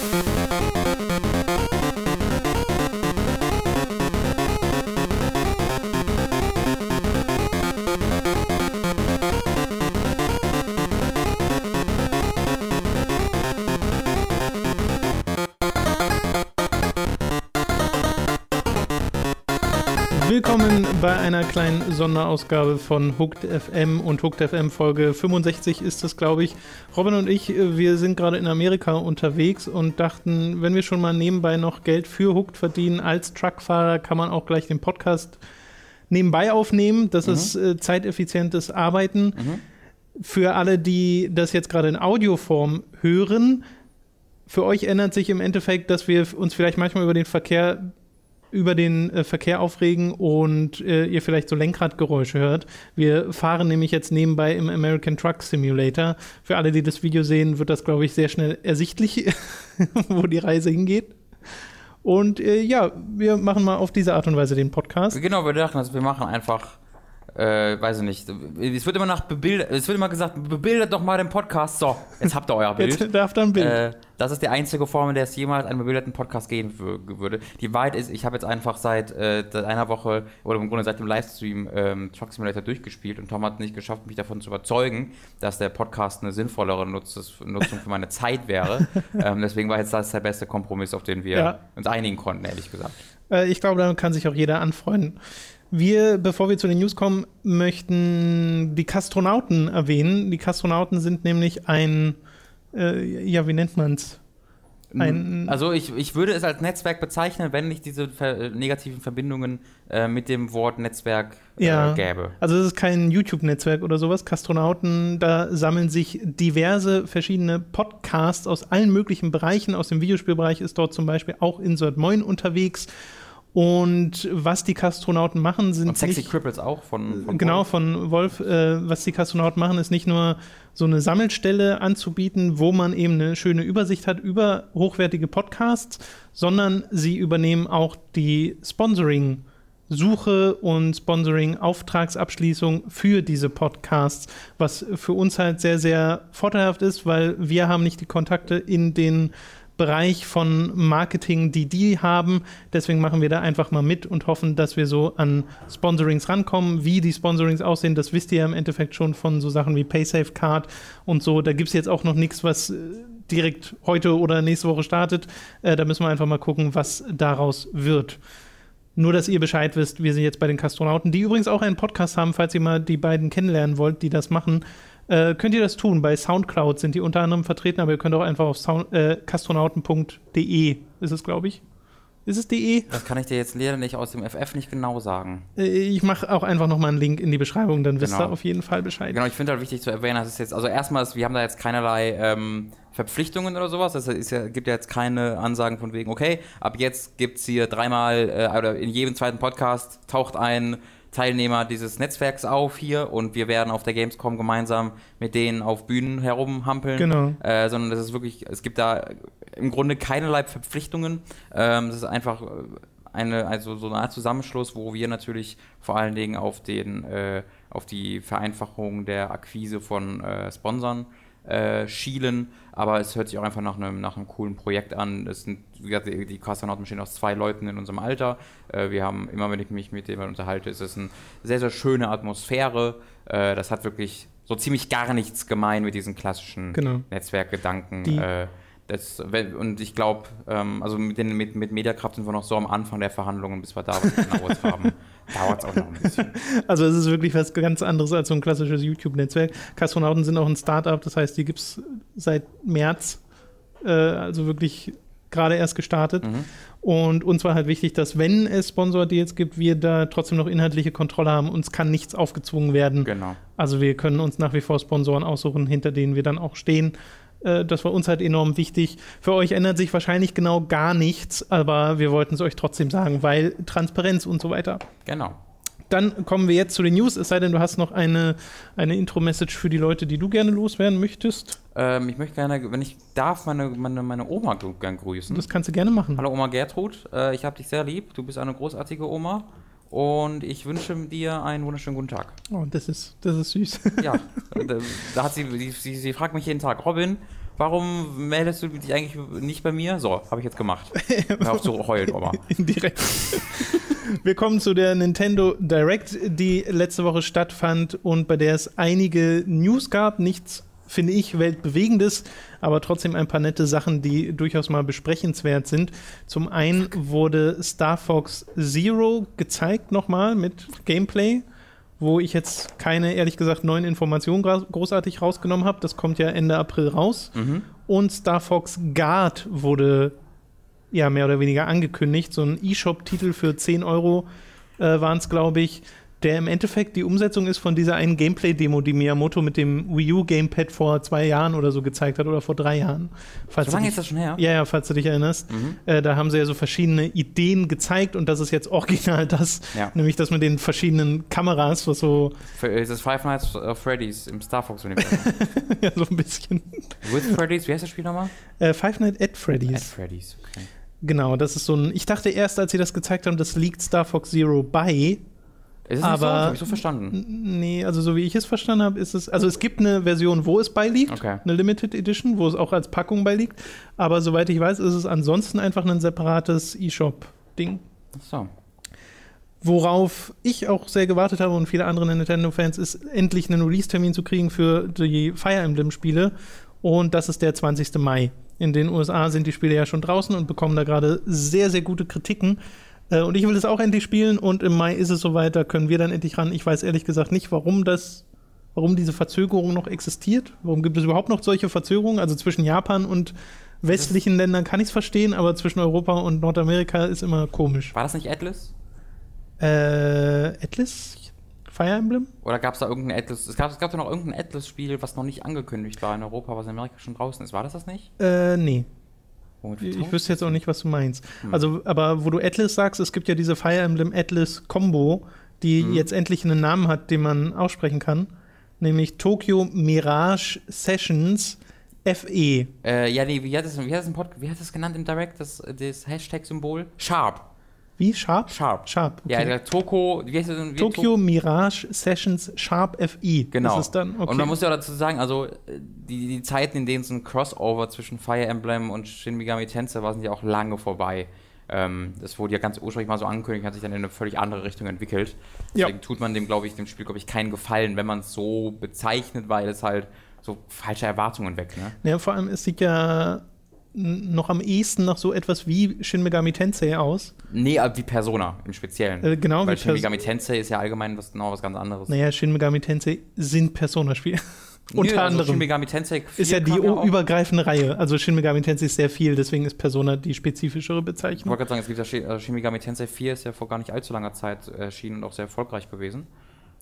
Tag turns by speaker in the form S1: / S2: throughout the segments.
S1: Willkommen bei einer kleinen Sonderausgabe von Hooked FM und Hooked FM Folge 65 ist es, glaube ich. Robin und ich, äh, wir sind gerade in Amerika unterwegs und dachten, wenn wir schon mal nebenbei noch Geld für Hooked verdienen als Truckfahrer, kann man auch gleich den Podcast nebenbei aufnehmen. Das
S2: Mhm.
S1: ist äh, zeiteffizientes Arbeiten. Für alle, die das jetzt gerade in Audioform hören, für euch ändert sich im Endeffekt, dass wir uns vielleicht manchmal über den Verkehr über den äh, Verkehr aufregen und äh, ihr vielleicht so Lenkradgeräusche hört. Wir fahren nämlich jetzt nebenbei im American Truck Simulator. Für alle, die das Video sehen, wird das, glaube ich, sehr schnell ersichtlich, wo die Reise hingeht. Und äh, ja, wir machen mal auf diese Art und Weise den Podcast.
S2: Genau, wir dachten, also wir machen einfach, äh, weiß ich nicht, es wird immer nach bebildert, es wird immer gesagt, bebildert doch mal den Podcast. So, jetzt habt ihr euer Bild.
S1: Jetzt darf da ein Bild.
S2: Äh, das ist die einzige Form, in der es jemals einen bebilderten Podcast geben wür- würde. Die Wahrheit ist, ich habe jetzt einfach seit, äh, einer Woche oder im Grunde seit dem Livestream ähm, Truck Simulator durchgespielt und Tom hat nicht geschafft, mich davon zu überzeugen, dass der Podcast eine sinnvollere Nutz Nutzung für meine Zeit wäre. ähm, deswegen war jetzt das der beste Kompromiss, auf den wir
S1: Ja.
S2: uns einigen konnten, ehrlich gesagt.
S1: Äh, ich glaube, damit kann sich auch jeder anfreunden. Wir, bevor wir zu den News kommen, möchten die Kastronauten erwähnen. Die Kastronauten sind nämlich ein, äh, ja, wie nennt man es? Ein-
S2: also ich, ich würde es als Netzwerk bezeichnen, wenn nicht diese ver negativen Verbindungen äh, mit dem Wort Netzwerk äh,
S1: Ja.
S2: gäbe.
S1: Also es ist kein YouTube-Netzwerk oder sowas. Kastronauten, da sammeln sich diverse verschiedene Podcasts aus allen möglichen Bereichen. Aus dem Videospielbereich ist dort zum Beispiel auch Insert Moin unterwegs. Und was die Kastronauten machen, sind
S2: Und Sexy
S1: nicht,
S2: Cripples auch von, von
S1: genau
S2: Wolf.
S1: von Wolf, äh, was die Kastronauten machen, ist nicht nur so eine Sammelstelle anzubieten, wo man eben eine schöne Übersicht hat über hochwertige Podcasts, sondern sie übernehmen auch die Sponsoring. Suche und Sponsoring-Auftragsabschließung für diese Podcasts, was für uns halt sehr, sehr vorteilhaft ist, weil wir haben nicht die Kontakte in den Bereich von Marketing, die die haben. Deswegen machen wir da einfach mal mit und hoffen, dass wir so an Sponsorings rankommen. Wie die Sponsorings aussehen, das wisst ihr ja im Endeffekt schon von so Sachen wie PaySafe Card und so. Da gibt es jetzt auch noch nichts, was äh, direkt heute oder nächste Woche startet. Äh, da müssen wir einfach mal gucken, was daraus wird. Nur, dass ihr Bescheid wisst, wir sind jetzt bei den Kastronauten, die übrigens auch einen Podcast haben, falls ihr mal die beiden kennenlernen wollt, die das machen. Äh, könnt ihr das tun? Bei Soundcloud sind die unter anderem vertreten, aber ihr könnt auch einfach auf sound, äh, kastronauten.de ist es, glaube ich. Ist es de?
S2: Das kann ich dir jetzt leider nicht aus dem FF nicht genau sagen.
S1: Äh, ich mache auch einfach nochmal einen Link in die Beschreibung, dann wisst
S2: Genau.
S1: ihr auf jeden Fall Bescheid.
S2: Genau, ich finde halt wichtig zu erwähnen, dass es jetzt, also erstmal, ist, wir haben da jetzt keinerlei ähm, Verpflichtungen oder sowas. Es ja, gibt ja jetzt keine Ansagen von wegen, okay, ab jetzt gibt es hier dreimal äh, oder in jedem zweiten Podcast taucht ein Teilnehmer dieses Netzwerks auf hier und wir werden auf der Gamescom gemeinsam mit denen auf Bühnen herumhampeln.
S1: Genau.
S2: Äh, sondern das ist wirklich, es gibt da im Grunde keinerlei Verpflichtungen. Ähm, das ist einfach äh, eine, also so eine Art Zusammenschluss, wo wir natürlich vor allen Dingen auf den, äh, auf die Vereinfachung der Akquise von äh, Sponsoren äh, schielen, aber es hört sich auch einfach nach einem, nach einem coolen Projekt an. Es sind, wie gesagt, die, Kastronauten bestehen aus zwei Leuten in unserem Alter. Äh, wir haben, immer wenn ich mich mit denen unterhalte, ist es eine sehr, sehr schöne Atmosphäre. Äh, das hat wirklich so ziemlich gar nichts gemein mit diesen klassischen
S1: Genau.
S2: Netzwerkgedanken.
S1: Die-
S2: Äh, das, und ich glaube, ähm, also mit, den, mit, mit Mediakraft sind wir noch so am Anfang der Verhandlungen, bis wir da was Genaues haben. Dauert es auch noch ein bisschen.
S1: Also es ist wirklich was ganz anderes als so ein klassisches YouTube-Netzwerk. Kastronauten sind auch ein Startup, das heißt, die gibt es seit März, äh, also wirklich gerade erst gestartet.
S2: Mhm.
S1: Und uns war halt wichtig, dass wenn es Sponsor-Deals gibt, wir da trotzdem noch inhaltliche Kontrolle haben. Uns kann nichts aufgezwungen werden.
S2: Genau.
S1: Also wir können uns nach wie vor Sponsoren aussuchen, hinter denen wir dann auch stehen. Äh, Das war uns halt enorm wichtig. Für euch ändert sich wahrscheinlich genau gar nichts, aber wir wollten es euch trotzdem sagen, weil Transparenz und so weiter.
S2: Genau.
S1: Dann kommen wir jetzt zu den News, es sei denn, du hast noch eine, eine Intro-Message für die Leute, die du gerne loswerden möchtest.
S2: Ähm, ich möchte gerne, wenn ich darf, meine, meine, meine Oma gr- gern grüßen.
S1: Das kannst du gerne machen.
S2: Hallo Oma Gertrud, äh, ich habe dich sehr lieb. Du bist eine großartige Oma. Und ich wünsche dir einen wunderschönen guten Tag.
S1: Oh, das ist, das ist süß.
S2: Ja, da, da hat sie, sie, sie, fragt mich jeden Tag, Robin, warum meldest du dich eigentlich nicht bei mir? So, habe ich jetzt gemacht. Hör auf zu heulen, Oma.
S1: Indirekt. Wir kommen zu der Nintendo Direct, die letzte Woche stattfand und bei der es einige News gab. Nichts, finde ich, weltbewegendes, aber trotzdem ein paar nette Sachen, die durchaus mal besprechenswert sind. Zum einen wurde Star Fox Zero gezeigt nochmal mit Gameplay wo ich jetzt keine, ehrlich gesagt, neuen Informationen großartig rausgenommen habe. Das kommt ja Ende April raus. Mhm. Und Star Fox Guard wurde ja mehr oder weniger angekündigt. So ein E-Shop-Titel für 10 Euro äh, waren es, glaube ich der im Endeffekt die Umsetzung ist von dieser einen Gameplay-Demo, die Miyamoto mit dem Wii U Gamepad vor zwei Jahren oder so gezeigt hat oder vor drei Jahren.
S2: Falls so lange dich, ist das schon her?
S1: Ja, ja, falls du dich erinnerst. Mhm. Äh, da haben sie ja so verschiedene Ideen gezeigt und das ist jetzt original das, ja. nämlich das mit den verschiedenen Kameras, was so.
S2: Ist das Five Nights at Freddy's im Star Fox-Universum?
S1: ja, so ein bisschen.
S2: With Freddy's, wie heißt das Spiel nochmal?
S1: Äh, Five Nights at Freddy's.
S2: At Freddy's, okay.
S1: Genau, das ist so ein. Ich dachte erst, als sie das gezeigt haben, das liegt Star Fox Zero bei.
S2: Ist es aber, nicht so? Habe ich so verstanden?
S1: Nee, also so wie ich es verstanden habe, ist es. Also es gibt eine Version, wo es beiliegt, okay. eine Limited Edition, wo es auch als Packung beiliegt. Aber soweit ich weiß, ist es ansonsten einfach ein separates E-Shop-Ding.
S2: Ach so.
S1: Worauf ich auch sehr gewartet habe und viele andere Nintendo-Fans, ist endlich einen Release-Termin zu kriegen für die Fire Emblem-Spiele. Und das ist der 20. Mai. In den USA sind die Spiele ja schon draußen und bekommen da gerade sehr, sehr gute Kritiken. Äh, und ich will es auch endlich spielen und im Mai ist es soweit, da können wir dann endlich ran. Ich weiß ehrlich gesagt nicht, warum das, warum diese Verzögerung noch existiert. Warum gibt es überhaupt noch solche Verzögerungen? Also zwischen Japan und westlichen Ländern kann ich es verstehen, aber zwischen Europa und Nordamerika ist immer komisch.
S2: War das nicht Atlas?
S1: Äh, Atlas? Fire Emblem?
S2: Oder gab es da irgendein Atlas? Es gab, es gab doch noch irgendein Atlas-Spiel, was noch nicht angekündigt war in Europa, was in Amerika schon draußen ist. War das das nicht?
S1: Äh, nee. Ich wüsste jetzt auch nicht, was du meinst. Hm. Also, aber wo du Atlas sagst, es gibt ja diese Fire Emblem Atlas Combo, die hm. jetzt endlich einen Namen hat, den man aussprechen kann, nämlich Tokyo Mirage Sessions FE.
S2: Äh, ja, nee, wie hat das, wie hat das, wie hat das genannt im Direct, das, das Hashtag-Symbol? Sharp.
S1: Wie? Sharp?
S2: Sharp.
S1: Sharp.
S2: Okay. Ja, der Toko, wie heißt das?
S1: Wie Tokyo Mirage Sessions Sharp FI.
S2: Genau.
S1: Ist dann?
S2: Okay. Und man muss ja dazu sagen, also die, die Zeiten, in denen es ein Crossover zwischen Fire Emblem und Shin Megami Tensei war, sind ja auch lange vorbei. Ähm, das wurde ja ganz ursprünglich mal so angekündigt, hat sich dann in eine völlig andere Richtung entwickelt. Deswegen ja. tut man dem, glaube ich, dem Spiel, glaube ich, keinen Gefallen, wenn man es so bezeichnet, weil es halt so falsche Erwartungen weckt. Ne?
S1: Ja, vor allem, es sieht ja noch am ehesten nach so etwas wie Shin Megami Tensei aus.
S2: Nee, wie Persona im Speziellen.
S1: Äh, genau,
S2: Weil Shin Megami Tensei ist ja allgemein was, genau was ganz anderes.
S1: Naja, Shin Megami Tensei sind Persona-Spiele. Unter also anderem.
S2: Shin Megami Tensei
S1: ist ja die ja übergreifende Reihe. Also Shin Megami Tensei ist sehr viel, deswegen ist Persona die spezifischere Bezeichnung. Ich
S2: wollte gerade sagen, es gibt ja Shin Megami Tensei 4 ist ja vor gar nicht allzu langer Zeit erschienen und auch sehr erfolgreich gewesen.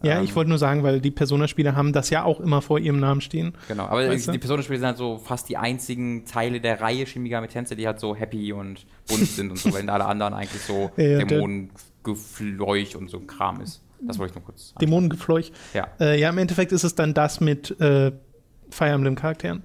S1: Ja, ähm, ich wollte nur sagen, weil die Persona-Spiele haben das ja auch immer vor ihrem Namen stehen.
S2: Genau, aber weißt die Persona-Spiele sind halt so fast die einzigen Teile der Reihe Shin Megami Tensei, die halt so happy und bunt sind und so, weil alle anderen eigentlich so ja, Dämonengefleuch und so Kram ist. Das wollte ich nur kurz.
S1: Dämonengefleuch.
S2: Ja.
S1: Äh, ja, im Endeffekt ist es dann das mit äh, Fire Emblem-Charakteren.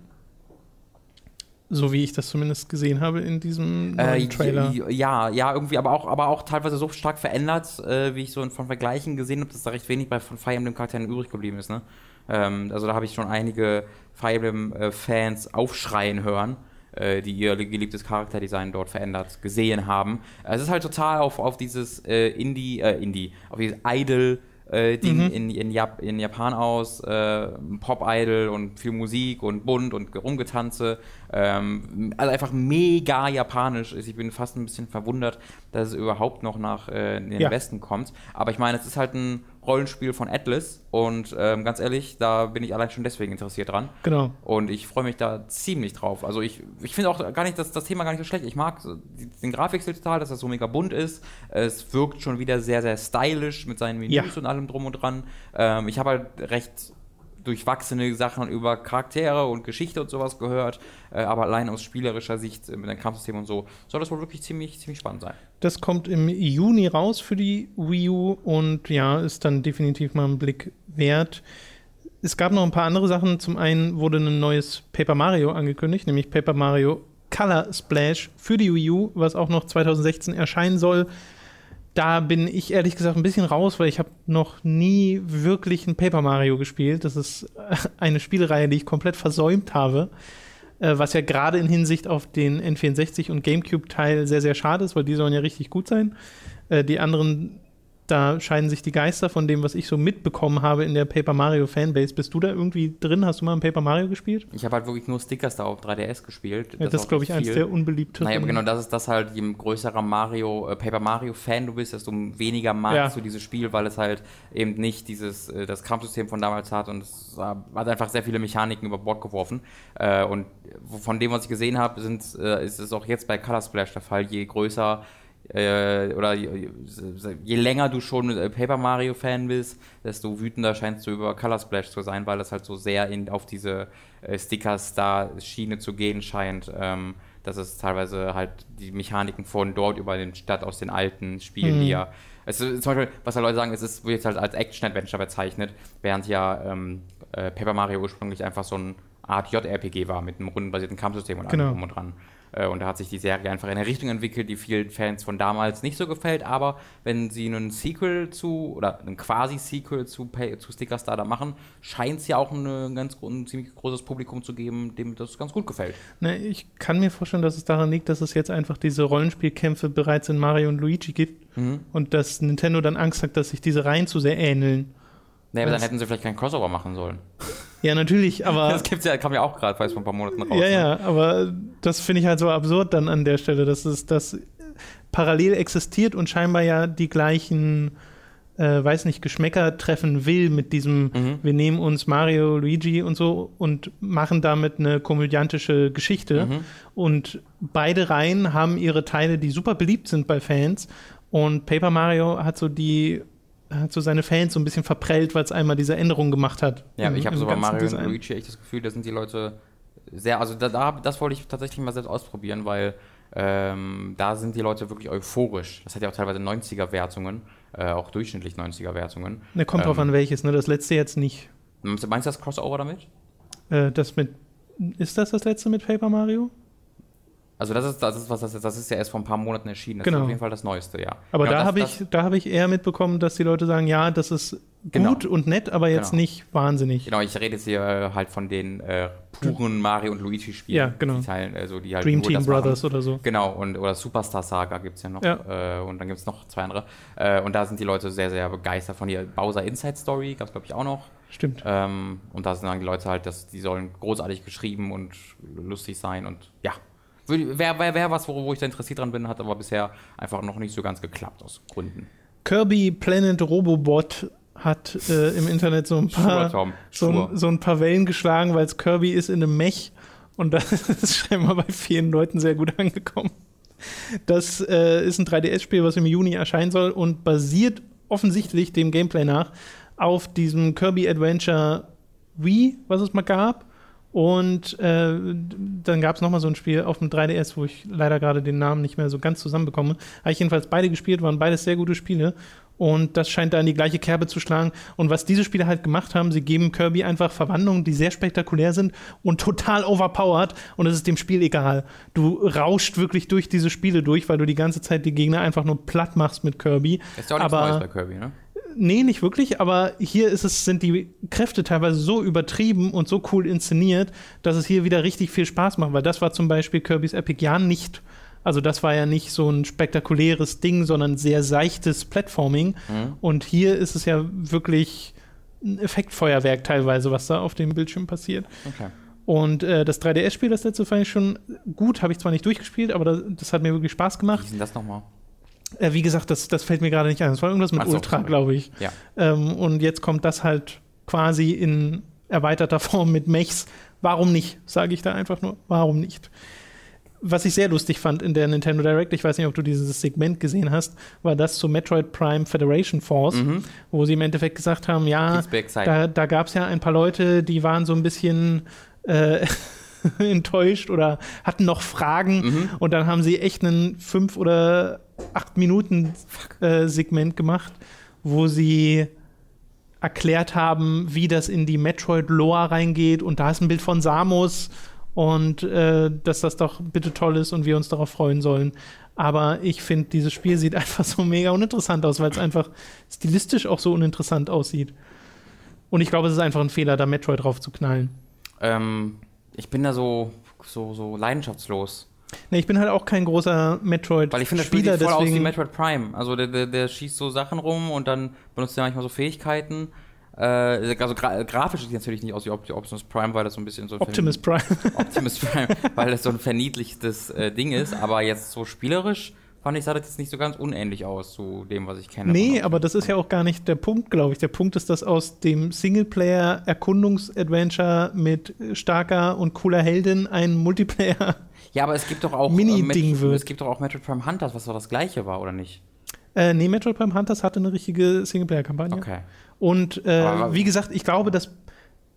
S1: So wie ich das zumindest gesehen habe in diesem äh, Trailer.
S2: Ja, ja, irgendwie, aber auch, aber auch teilweise so stark verändert, äh, wie ich so von Vergleichen gesehen habe, dass da recht wenig bei von Fire Emblem Charakteren übrig geblieben ist. Ne? Ähm, also da habe ich schon einige Fire Emblem-Fans äh, aufschreien hören, äh, die ihr geliebtes Charakterdesign dort verändert gesehen haben. Es ist halt total auf, auf dieses äh, Indie, äh, Indie, auf dieses Idol- äh, Ding mhm. in, in, Jap in Japan aus, äh, Pop-Idol und viel Musik und bunt und Rumgetanze. Ähm, also einfach mega japanisch. Ich bin fast ein bisschen verwundert, dass es überhaupt noch nach äh, den ja. Westen kommt. Aber ich meine, es ist halt ein Rollenspiel von Atlas und ähm, ganz ehrlich, da bin ich allein schon deswegen interessiert dran.
S1: Genau.
S2: Und ich freue mich da ziemlich drauf. Also ich, ich finde auch gar nicht, dass das Thema gar nicht so schlecht. Ich mag den Grafikstil total, dass das so mega bunt ist. Es wirkt schon wieder sehr, sehr stylisch mit seinen Menüs ja. und allem drum und dran. Ähm, ich habe halt recht durchwachsene Sachen über Charaktere und Geschichte und sowas gehört, äh, aber allein aus spielerischer Sicht äh, mit dem Kampfsystem und so soll das wohl wirklich ziemlich, ziemlich spannend sein.
S1: Das kommt im Juni raus für die Wii U und ja, ist dann definitiv mal ein Blick wert. Es gab noch ein paar andere Sachen. Zum einen wurde ein neues Paper Mario angekündigt, nämlich Paper Mario Color Splash für die Wii U, was auch noch 2016 erscheinen soll da bin ich ehrlich gesagt ein bisschen raus, weil ich habe noch nie wirklich ein Paper Mario gespielt. Das ist eine Spielreihe, die ich komplett versäumt habe. äh, was ja gerade in Hinsicht auf den N64 und GameCube-Teil sehr, sehr schade ist, weil die sollen ja richtig gut sein. Äh, die anderen da scheiden sich die Geister von dem, was ich so mitbekommen habe in der Paper Mario Fanbase. Bist du da irgendwie drin? Hast du mal ein Paper Mario gespielt?
S2: Ich habe halt wirklich nur Stickers da auf 3DS gespielt.
S1: Ja, das, das ist, glaube ich, eins der unbeliebtesten.
S2: Naja, aber genau, das ist das halt, je größerer Mario, äh, Paper Mario Fan du bist, desto weniger magst ja. du dieses Spiel, weil es halt eben nicht dieses, äh, das Kampfsystem von damals hat und es hat einfach sehr viele Mechaniken über Bord geworfen. Äh, und von dem, was ich gesehen habe, äh, ist es auch jetzt bei Color Splash der Fall, je größer äh, oder je, je, länger du schon äh, Paper Mario Fan bist, desto wütender scheinst du über Color Splash zu sein, weil es halt so sehr in, auf diese äh, Sticker-Star-Schiene zu gehen scheint, ähm, dass es teilweise halt die Mechaniken von dort über den Stadt aus den alten Spielen, mhm. die ja also zum Beispiel, was halt Leute sagen, es ist, wird jetzt halt als Action-Adventure bezeichnet, während ja ähm, äh, Paper Mario ursprünglich einfach so eine Art JRPG war mit einem rundenbasierten Kampfsystem und
S1: genau.
S2: allem drum und dran. Äh, und da hat sich die Serie einfach in eine Richtung entwickelt, die vielen Fans von damals nicht so gefällt. Aber wenn sie einen Sequel zu oder ein quasi-Sequel zu, zu Sticker Star da machen, scheint es ja auch eine ganz, ein ziemlich großes Publikum zu geben, dem das ganz gut gefällt.
S1: Ne, ich kann mir vorstellen, dass es daran liegt, dass es jetzt einfach diese Rollenspielkämpfe bereits in Mario und Luigi gibt mhm. und dass Nintendo dann Angst hat, dass sich diese Reihen zu sehr ähneln.
S2: Nee, aber dann hätten sie vielleicht keinen Crossover machen sollen.
S1: Ja, natürlich, aber.
S2: Das gibt's ja, kam ja auch gerade, weiß vor ein paar Monaten raus.
S1: Ja, ja, ne? aber das finde ich halt so absurd dann an der Stelle, dass es das parallel existiert und scheinbar ja die gleichen, äh, weiß nicht, Geschmäcker treffen will mit diesem, mhm. wir nehmen uns Mario, Luigi und so und machen damit eine komödiantische Geschichte. Mhm. Und beide Reihen haben ihre Teile, die super beliebt sind bei Fans. Und Paper Mario hat so die hat so seine Fans so ein bisschen verprellt, weil es einmal diese Änderung gemacht hat.
S2: Ja, im, ich habe so bei Mario Design. und Luigi echt das Gefühl, da sind die Leute sehr, also da, da, das wollte ich tatsächlich mal selbst ausprobieren, weil ähm, da sind die Leute wirklich euphorisch. Das hat ja auch teilweise 90er-Wertungen, äh, auch durchschnittlich 90er-Wertungen.
S1: Ne, kommt ähm, drauf an welches, ne? Das letzte jetzt nicht.
S2: Meinst du das Crossover damit?
S1: Äh, das mit. Ist das das letzte mit Paper Mario?
S2: Also das ist, das ist was das ist, das ist ja erst vor ein paar Monaten erschienen. Das
S1: genau.
S2: ist auf jeden Fall das Neueste, ja.
S1: Aber
S2: genau,
S1: da habe ich, da ich eher mitbekommen, dass die Leute sagen, ja, das ist genau. gut und nett, aber jetzt genau. nicht wahnsinnig.
S2: Genau, ich rede jetzt hier äh, halt von den äh, puren Mario und Luigi Spielen.
S1: Ja, genau.
S2: Die teilen, also die halt
S1: Dream Team Brothers machen. oder so.
S2: Genau, und oder Superstar Saga gibt es ja noch. Ja. Äh, und dann gibt es noch zwei andere. Äh, und da sind die Leute sehr, sehr begeistert von ihr. Bowser Inside Story gab es, glaube ich, auch noch.
S1: Stimmt.
S2: Ähm, und da sind dann die Leute halt, dass die sollen großartig geschrieben und lustig sein und ja, Wäre wär, wär was, wo, wo ich da interessiert dran bin, hat aber bisher einfach noch nicht so ganz geklappt aus Gründen.
S1: Kirby Planet Robobot hat äh, im Internet so ein paar
S2: Schur,
S1: so, so, ein paar Wellen geschlagen, weil es Kirby ist in einem Mech und das ist scheinbar bei vielen Leuten sehr gut angekommen. Das äh, ist ein 3DS-Spiel, was im Juni erscheinen soll und basiert offensichtlich dem Gameplay nach auf diesem Kirby Adventure Wii, was es mal gab. Und äh, dann gab es nochmal so ein Spiel auf dem 3DS, wo ich leider gerade den Namen nicht mehr so ganz zusammenbekomme. Habe ich jedenfalls beide gespielt, waren beides sehr gute Spiele. Und das scheint da in die gleiche Kerbe zu schlagen. Und was diese Spiele halt gemacht haben, sie geben Kirby einfach Verwandlungen, die sehr spektakulär sind und total overpowered. Und es ist dem Spiel egal. Du rauscht wirklich durch diese Spiele durch, weil du die ganze Zeit die Gegner einfach nur platt machst mit Kirby.
S2: Ist ja auch nichts Neues bei Kirby, ne?
S1: Nee, nicht wirklich, aber hier ist es, sind die Kräfte teilweise so übertrieben und so cool inszeniert, dass es hier wieder richtig viel Spaß macht, weil das war zum Beispiel Kirby's Epic ja nicht. Also das war ja nicht so ein spektakuläres Ding, sondern sehr seichtes Platforming. Mhm. Und hier ist es ja wirklich ein Effektfeuerwerk teilweise, was da auf dem Bildschirm passiert.
S2: Okay.
S1: Und äh, das 3DS-Spiel, das letzte, fand ich schon gut. Habe ich zwar nicht durchgespielt, aber das, das, hat mir wirklich Spaß gemacht. Wie
S2: ist denn das nochmal?
S1: Äh, wie gesagt, das, das fällt mir gerade nicht ein. Das war irgendwas mit so, Ultra, glaube ich.
S2: Ja.
S1: Ähm, und jetzt kommt das halt quasi in erweiterter Form mit Mechs. Warum nicht? Sage ich da einfach nur. Warum nicht? Was ich sehr lustig fand in der Nintendo Direct, ich weiß nicht, ob du dieses Segment gesehen hast, war das zu Metroid Prime Federation Force, mhm. wo sie im Endeffekt gesagt haben, ja, da, da gab es ja ein paar Leute, die waren so ein bisschen äh, enttäuscht oder hatten noch Fragen mhm. und dann haben sie echt einen fünf oder acht Minuten äh, Segment gemacht, wo sie erklärt haben, wie das in die Metroid-Lore reingeht und da ist ein Bild von Samus und äh, dass das doch bitte toll ist und wir uns darauf freuen sollen. Aber ich finde, dieses Spiel sieht einfach so mega uninteressant aus, weil es einfach stilistisch auch so uninteressant aussieht. Und ich glaube, es ist einfach ein Fehler, da Metroid drauf zu knallen.
S2: Ähm, ich bin da so so, so leidenschaftslos.
S1: Nee, ich bin halt auch kein großer Metroid-Spieler.
S2: Weil ich finde, das Spiel sieht voll aus wie Metroid Prime. Also der, der, der schießt so Sachen rum und dann benutzt er manchmal so Fähigkeiten. Äh, also gra grafisch sieht es natürlich nicht aus wie Optimus Prime, weil das so ein bisschen so ein
S1: Optimus Prime.
S2: Optimus Prime, weil das so ein verniedlichtes äh, Ding ist. Aber jetzt so spielerisch fand ich, sah das jetzt nicht so ganz unähnlich aus zu dem, was ich kenne.
S1: Nee, aber das ist ja auch gar nicht der Punkt, glaube ich. Der Punkt ist, dass aus dem Singleplayer-Erkundungsadventure mit starker und cooler Heldin ein Multiplayer.
S2: Ja, aber es gibt doch auch
S1: Mini-Ding
S2: äh,
S1: wird.
S2: Es gibt doch auch Metroid Prime Hunters, was doch das gleiche war, oder nicht?
S1: Äh, nee, Metroid Prime Hunters hatte eine richtige Singleplayer-Kampagne.
S2: Okay.
S1: Und äh, wie gesagt, ich glaube, das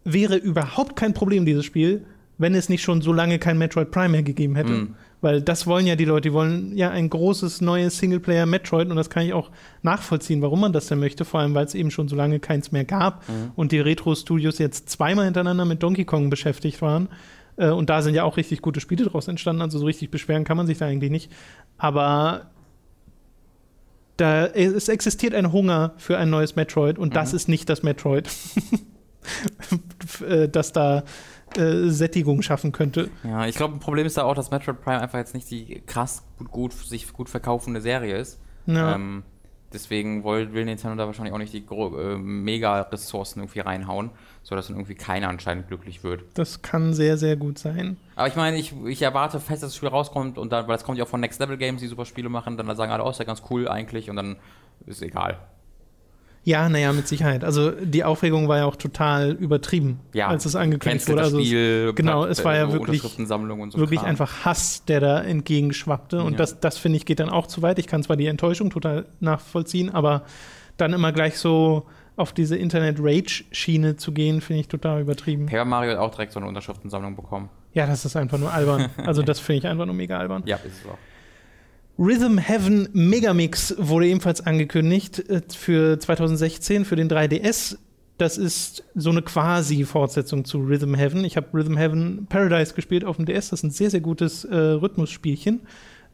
S1: wäre überhaupt kein Problem, dieses Spiel, wenn es nicht schon so lange kein Metroid Prime mehr gegeben hätte.
S2: Mm.
S1: Weil das wollen ja die Leute, die wollen ja ein großes neues Singleplayer-Metroid und das kann ich auch nachvollziehen, warum man das denn möchte, vor allem weil es eben schon so lange keins mehr gab
S2: Mhm.
S1: und die Retro-Studios jetzt zweimal hintereinander mit Donkey Kong beschäftigt waren. Äh, und da sind ja auch richtig gute Spiele draus entstanden, also so richtig beschweren kann man sich da eigentlich nicht. Aber da, es existiert ein Hunger für ein neues Metroid und das
S2: Mhm.
S1: ist nicht das Metroid, äh, das da äh, Sättigung schaffen könnte.
S2: Ja, ich glaube, ein Problem ist da auch, dass Metroid Prime einfach jetzt nicht die krass gut, gut sich gut verkaufende Serie ist.
S1: Ja.
S2: Ähm, deswegen will, will Nintendo da wahrscheinlich auch nicht die äh, Mega-Ressourcen irgendwie reinhauen, sodass dann irgendwie keiner anscheinend glücklich wird.
S1: Das kann sehr, sehr gut sein.
S2: Aber ich meine, ich, ich erwarte fest, dass das Spiel rauskommt und dann, weil das kommt ja auch von Next Level Games, die super Spiele machen, dann sagen alle, oh, ist ja ganz cool eigentlich und dann ist egal.
S1: Ja, naja, mit Sicherheit. Also die Aufregung war ja auch total übertrieben,
S2: Ja,
S1: als es angekündigt wurde. Also es-
S2: Spiel?
S1: genau, es war ja wirklich-
S2: so
S1: wirklich
S2: Kram.
S1: einfach Hass, der da entgegenschwappte. Und
S2: Ja.
S1: das, das finde ich, geht dann auch zu weit. Ich kann zwar die Enttäuschung total nachvollziehen, aber dann immer gleich so auf diese Internet-Rage-Schiene zu gehen, finde ich total übertrieben.
S2: Paper Mario hat auch direkt so eine Unterschriftensammlung bekommen.
S1: Ja, das ist einfach nur albern. Also das finde ich einfach nur mega albern.
S2: Ja, ist es auch.
S1: Rhythm Heaven Megamix wurde ebenfalls angekündigt äh, für 2016 für den 3DS. Das ist so eine quasi-Fortsetzung zu Rhythm Heaven. Ich habe Rhythm Heaven Paradise gespielt auf dem DS. Das ist ein sehr, sehr gutes äh, Rhythmusspielchen,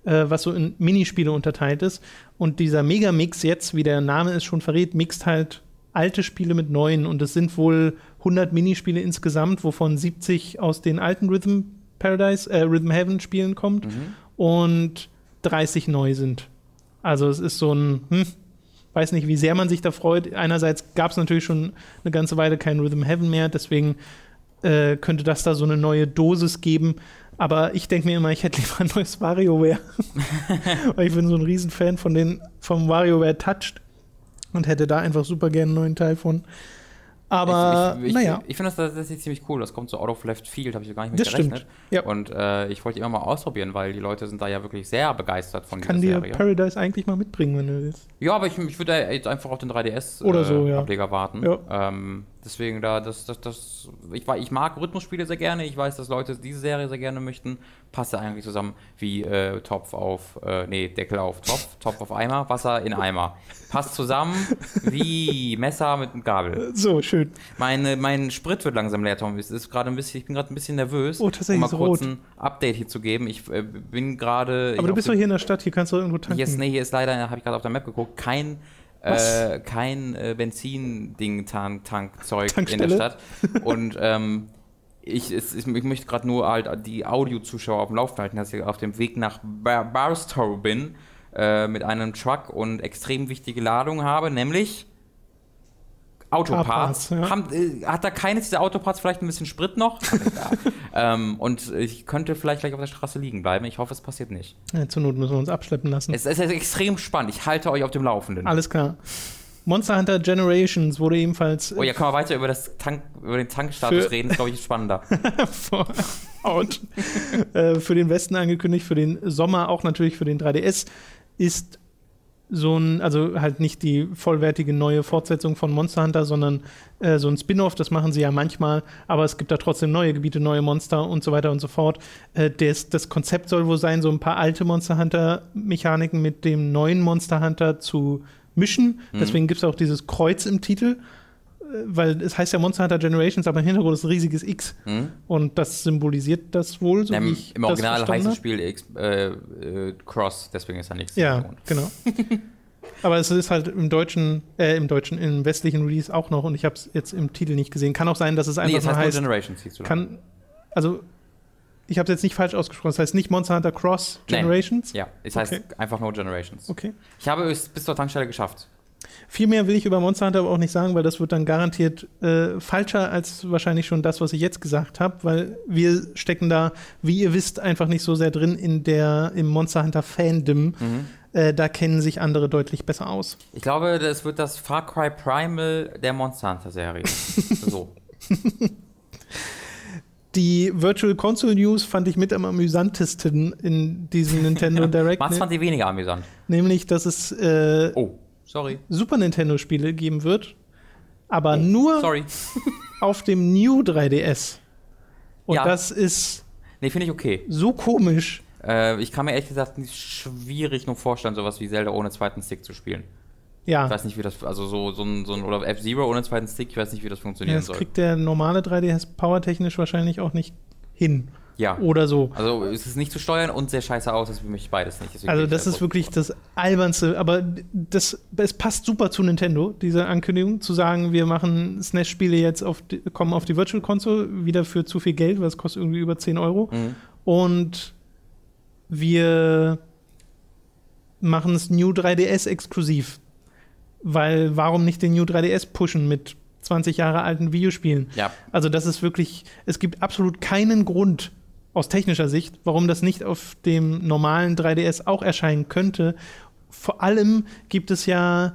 S1: äh, was so in Minispiele unterteilt ist. Und dieser Megamix jetzt, wie der Name es schon verrät, mixt halt alte Spiele mit neuen. Und es sind wohl 100 Minispiele insgesamt, wovon 70 aus den alten Rhythm Paradise, äh, Rhythm Heaven Spielen kommt
S2: Mhm.
S1: und 30 neu sind. Also es ist so ein, hm, weiß nicht, wie sehr man sich da freut. Einerseits gab es natürlich schon eine ganze Weile kein Rhythm Heaven mehr, deswegen äh, könnte das da so eine neue Dosis geben. Aber ich denke mir immer, ich hätte lieber ein neues WarioWare. Weil ich bin so ein Riesenfan von den, vom WarioWare Touched und hätte da einfach super gerne einen neuen Teil von. Aber
S2: ich, ich, ich,
S1: naja,
S2: Ich finde das tatsächlich ziemlich cool. Das kommt so out of left field, habe ich gar nicht mit
S1: das
S2: gerechnet.
S1: stimmt. Ja.
S2: Und äh, ich wollte immer mal ausprobieren, weil die Leute sind da ja wirklich sehr begeistert von
S1: Kann
S2: dieser
S1: dir
S2: Serie.
S1: Paradise eigentlich mal mitbringen, wenn du willst.
S2: Ja, aber ich, ich würde da jetzt einfach auf den 3DS
S1: Oder so, ja.
S2: Warten.
S1: Ja.
S2: Ähm, deswegen da, das, das, das, ich, ich mag Rhythmusspiele sehr gerne. Ich weiß, dass Leute diese Serie sehr gerne möchten. Passt ja eigentlich zusammen wie äh, Topf auf, äh, nee, Deckel auf Topf, Topf auf Eimer, Wasser in Eimer. Passt zusammen wie Messer mit einem Gabel.
S1: So, schön.
S2: Meine, mein Sprit wird langsam leer, Tom. Es ist gerade ein bisschen, ich bin gerade ein bisschen nervös,
S1: Oh, tatsächlich
S2: um mal kurz
S1: rot.
S2: ein Update hier zu geben. Ich äh, bin gerade.
S1: Aber du bist doch hier in der Stadt, hier kannst du irgendwo tanken.
S2: Yes, nee, hier ist leider, habe ich gerade auf der Map geguckt, kein, äh, kein äh, Benzin-Ding, Tank, Tankzeug in der Stadt. Und ähm, ich, es, ich, ich möchte gerade nur halt die Audio-Zuschauer auf dem Laufenden halten, dass ich auf dem Weg nach Bar Barstow bin äh, mit einem Truck und extrem wichtige Ladung habe, nämlich Autoparts.
S1: Parts, ja.
S2: Haben, äh, hat da keines dieser Autoparts vielleicht ein bisschen Sprit noch? Ähm, und ich könnte vielleicht gleich auf der Straße liegen bleiben. Ich hoffe, es passiert nicht.
S1: Ja, zur Not müssen wir uns abschleppen lassen.
S2: Es, es ist extrem spannend. Ich halte euch auf dem Laufenden.
S1: Alles klar. Monster Hunter Generations wurde ebenfalls
S2: Oh ja, können wir weiter über, das Tank, über den Tankstatus reden? Das ist, glaube ich, spannender.
S1: Out. äh, für den Westen angekündigt, für den Sommer auch natürlich für den 3DS ist so ein, also halt nicht die vollwertige neue Fortsetzung von Monster Hunter, sondern äh, so ein Spin-off, das machen sie ja manchmal, aber es gibt da trotzdem neue Gebiete, neue Monster und so weiter und so fort. Äh, das, das Konzept soll wohl sein, so ein paar alte Monster Hunter-Mechaniken mit dem neuen Monster Hunter zu mischen.
S2: Mhm.
S1: Deswegen gibt es auch dieses Kreuz im Titel, weil es heißt ja Monster Hunter Generations, aber im Hintergrund ist ein riesiges X.
S2: Hm?
S1: Und das symbolisiert das wohl, so
S2: Ja, Im Im Original heißt das. Spiel X, äh, äh, Cross, deswegen ist da nichts.
S1: Ja, genau. Aber es ist halt im deutschen, äh, im deutschen, im westlichen Release auch noch und ich habe es jetzt im Titel nicht gesehen. Kann auch sein, dass es
S2: Nee,
S1: einfach
S2: es
S1: nur
S2: heißt
S1: heißt,
S2: Generations, siehst du.
S1: kann, also ich habe es jetzt nicht falsch ausgesprochen. Das heißt nicht Monster Hunter Cross Generations?
S2: Nee. Ja, es heißt
S1: Okay.
S2: einfach nur Generations.
S1: Okay.
S2: Ich habe es bis zur Tankstelle geschafft.
S1: Viel mehr will ich über Monster Hunter aber auch nicht sagen, weil das wird dann garantiert äh, falscher als wahrscheinlich schon das, was ich jetzt gesagt habe, weil wir stecken da, wie ihr wisst, einfach nicht so sehr drin in der im Monster Hunter Fandom.
S2: Mhm.
S1: Äh, da kennen sich andere deutlich besser aus.
S2: Ich glaube, das wird das Far Cry Primal der Monster Hunter Serie. so.
S1: Die Virtual Console News fand ich mit am amüsantesten in diesem Nintendo Direct,
S2: Mats
S1: ne?
S2: fand die weniger amüsant.
S1: nämlich, dass es äh,
S2: Oh, sorry.
S1: Super Nintendo Spiele geben wird, aber nur
S2: Oh, Sorry.
S1: auf dem New 3DS. Und
S2: Ja.
S1: das ist
S2: Nee, finde ich okay.
S1: so komisch.
S2: Äh, ich kann mir ehrlich gesagt nicht schwierig nur vorstellen, sowas wie Zelda ohne zweiten Stick zu spielen.
S1: Ja,
S2: Ich weiß nicht, wie das, also so, so ein, so ein oder F-Zero ohne zweiten Stick, ich weiß nicht, wie das
S1: ja
S2: funktionieren
S1: das
S2: soll.
S1: kriegt der normale 3DS powertechnisch wahrscheinlich auch nicht hin.
S2: Ja.
S1: Oder so.
S2: Also es ist nicht zu steuern und sehr scheiße aus, das möchte ich beides nicht. Deswegen
S1: Also das
S2: da
S1: ist wirklich das albernste, aber das, es passt super zu Nintendo, diese Ankündigung, zu sagen, wir machen SNES-Spiele jetzt auf die, kommen auf die Virtual Console wieder für zu viel Geld, weil es kostet irgendwie über 10 Euro.
S2: Mhm.
S1: Und wir machen es New 3DS exklusiv. Weil warum nicht den New 3DS pushen mit 20 Jahre alten Videospielen?
S2: Ja,
S1: Also das ist wirklich, es gibt absolut keinen Grund aus technischer Sicht, warum das nicht auf dem normalen 3DS auch erscheinen könnte. Vor allem gibt es ja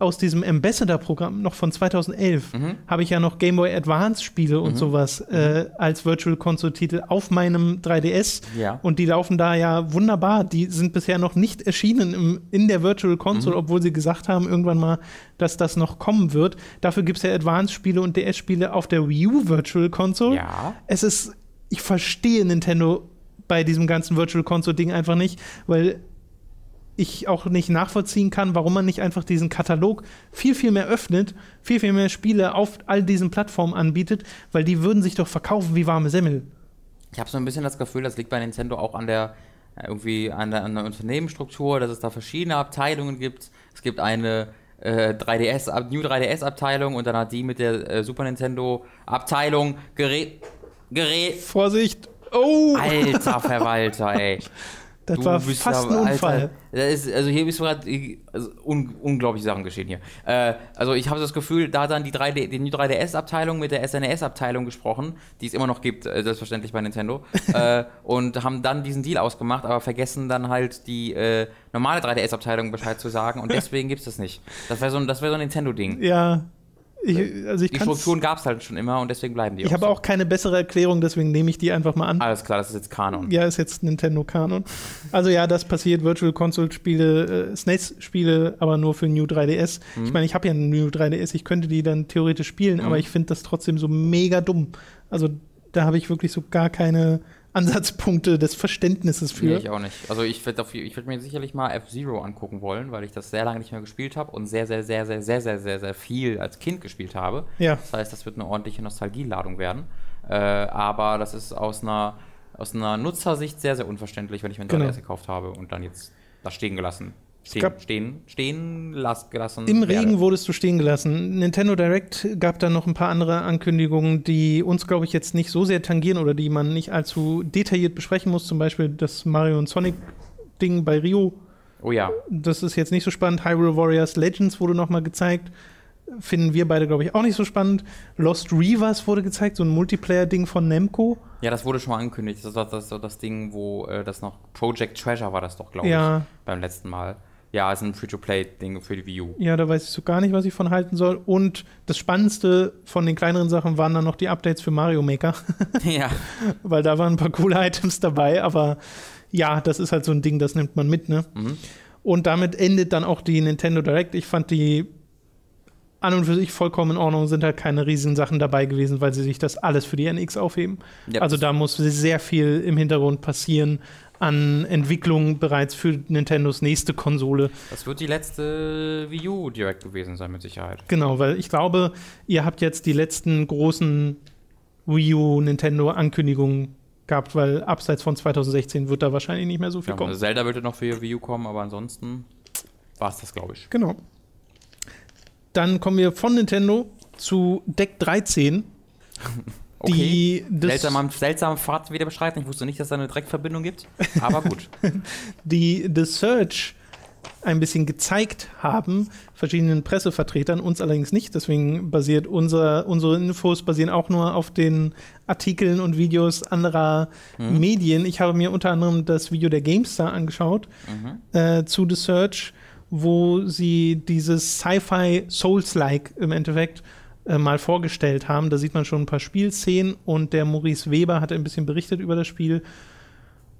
S1: aus diesem Ambassador-Programm noch von 2011
S2: Mhm.
S1: habe ich ja noch Game Boy Advance-Spiele und sowas äh, als Virtual Console-Titel auf meinem 3DS.
S2: Ja.
S1: Und die laufen da ja wunderbar. Die sind bisher noch nicht erschienen im, in der Virtual Console, obwohl sie gesagt haben irgendwann mal, dass das noch kommen wird. Dafür gibt es ja Advance-Spiele und DS-Spiele auf der Wii U Virtual Console.
S2: ja.
S1: Es ist, ich verstehe Nintendo bei diesem ganzen Virtual Console-Ding einfach nicht, weil ich auch nicht nachvollziehen kann, warum man nicht einfach diesen Katalog viel, viel mehr öffnet, viel, viel mehr Spiele auf all diesen Plattformen anbietet, weil die würden sich doch verkaufen wie warme Semmel.
S2: Ich habe so ein bisschen das Gefühl, das liegt bei Nintendo auch an der äh, irgendwie an der, an der Unternehmensstruktur, dass es da verschiedene Abteilungen gibt. Es gibt eine äh, 3DS, Ab- New 3DS Abteilung und dann hat die mit der äh, Super Nintendo Abteilung Gerät Gerät
S1: Vorsicht! Oh!
S2: Alter Verwalter, ey.
S1: das
S2: Du
S1: war fast
S2: aber-
S1: ein Unfall.
S2: Alter, ist, also hier bist du gerade also un, unglaubliche Sachen geschehen hier. Äh, also ich habe das Gefühl, da hat dann die 3D, die 3DS-Abteilung mit der SNES-Abteilung gesprochen, die es immer noch gibt, äh, selbstverständlich bei Nintendo, äh, und haben dann diesen Deal ausgemacht, aber vergessen dann halt die äh, normale 3DS-Abteilung Bescheid zu sagen und deswegen gibt es das nicht. Das wäre so, ein- das wär so ein Nintendo-Ding.
S1: Ja, ich, also ich
S2: Die Strukturen gab es halt schon immer und deswegen bleiben die
S1: Ich habe
S2: so.
S1: auch keine bessere Erklärung, deswegen nehme ich die einfach mal an.
S2: Alles klar, das ist jetzt Kanon.
S1: Ja, ist jetzt Nintendo Kanon. Also ja, das passiert, Virtual Console Spiele, äh, SNES Spiele, aber nur für New 3DS.
S2: Mhm.
S1: Ich meine, ich habe ja einen New 3DS, ich könnte die dann theoretisch spielen,
S2: Mhm.
S1: aber ich finde das trotzdem so mega dumm. Also da habe ich wirklich so gar keine Ansatzpunkte des Verständnisses
S2: Nee,
S1: für.
S2: ich auch nicht. Also ich werde ich werd mir sicherlich mal F-Zero angucken wollen, weil ich das sehr lange nicht mehr gespielt habe und sehr, sehr, sehr, sehr, sehr, sehr, sehr, sehr viel als Kind gespielt habe.
S1: Ja.
S2: Das heißt, das wird eine ordentliche Nostalgieladung werden. Äh, aber das ist aus einer, aus einer Nutzersicht sehr, sehr unverständlich, wenn ich mir ein
S1: Genau.
S2: 3DS gekauft habe und dann jetzt da stehen gelassen. Stehen, stehen, stehen las, gelassen.
S1: Im
S2: werde.
S1: Regen wurdest du stehen gelassen. Nintendo Direct gab dann noch ein paar andere Ankündigungen, die uns, glaube ich, jetzt nicht so sehr tangieren oder die man nicht allzu detailliert besprechen muss. Zum Beispiel das Mario und Sonic-Ding bei Rio.
S2: Oh ja.
S1: Das ist jetzt nicht so spannend. Hyrule Warriors Legends wurde nochmal gezeigt. Finden wir beide, glaube ich, auch nicht so spannend. Lost Reavers wurde gezeigt, so ein Multiplayer-Ding von Namco.
S2: Ja, das wurde schon mal angekündigt. Das war das, das, das Ding, wo äh, das noch Project Treasure war das doch, glaube
S1: Ja.
S2: ich, beim letzten Mal. Ja, ist ein Free-to-Play-Ding für die Wii U.
S1: Ja, da weiß ich so gar nicht, was ich von halten soll. Und das Spannendste von den kleineren Sachen waren dann noch die Updates für Mario Maker,
S2: ja.
S1: weil da waren ein paar coole Items dabei. Aber ja, das ist halt so ein Ding, das nimmt man mit, ne?
S2: Mhm.
S1: Und damit endet dann auch die Nintendo Direct. Ich fand die an und für sich vollkommen in Ordnung, sind halt keine riesigen Sachen dabei gewesen, weil sie sich das alles für die NX aufheben.
S2: Ja,
S1: also da muss sehr viel im Hintergrund passieren an Entwicklung bereits für Nintendos nächste Konsole.
S2: Das wird die letzte Wii U Direct gewesen sein, mit Sicherheit.
S1: Genau, weil ich glaube, ihr habt jetzt die letzten großen Wii U Nintendo Ankündigungen gehabt, weil abseits von 2016 wird da wahrscheinlich nicht mehr so viel
S2: Ja,
S1: kommen.
S2: Zelda wird noch für Wii U kommen, aber ansonsten war es das, glaube ich.
S1: Genau. Dann kommen wir von Nintendo zu Deck 13.
S2: Okay.
S1: Die,
S2: Seltsame, seltsame Fahrt wieder beschreiben. Ich wusste nicht, dass es da eine Direktverbindung gibt. Aber gut.
S1: die The Search ein bisschen gezeigt haben, verschiedenen Pressevertretern, uns allerdings nicht. Deswegen basiert unser, unsere Infos basieren auch nur auf den Artikeln und Videos anderer
S2: Mhm.
S1: Medien. Ich habe mir unter anderem das Video der GameStar angeschaut
S2: Mhm.
S1: äh, zu The Search, wo sie dieses Sci-Fi Souls-like im Endeffekt äh, mal vorgestellt haben. Da sieht man schon ein paar Spielszenen und der Maurice Weber hat ein bisschen berichtet über das Spiel.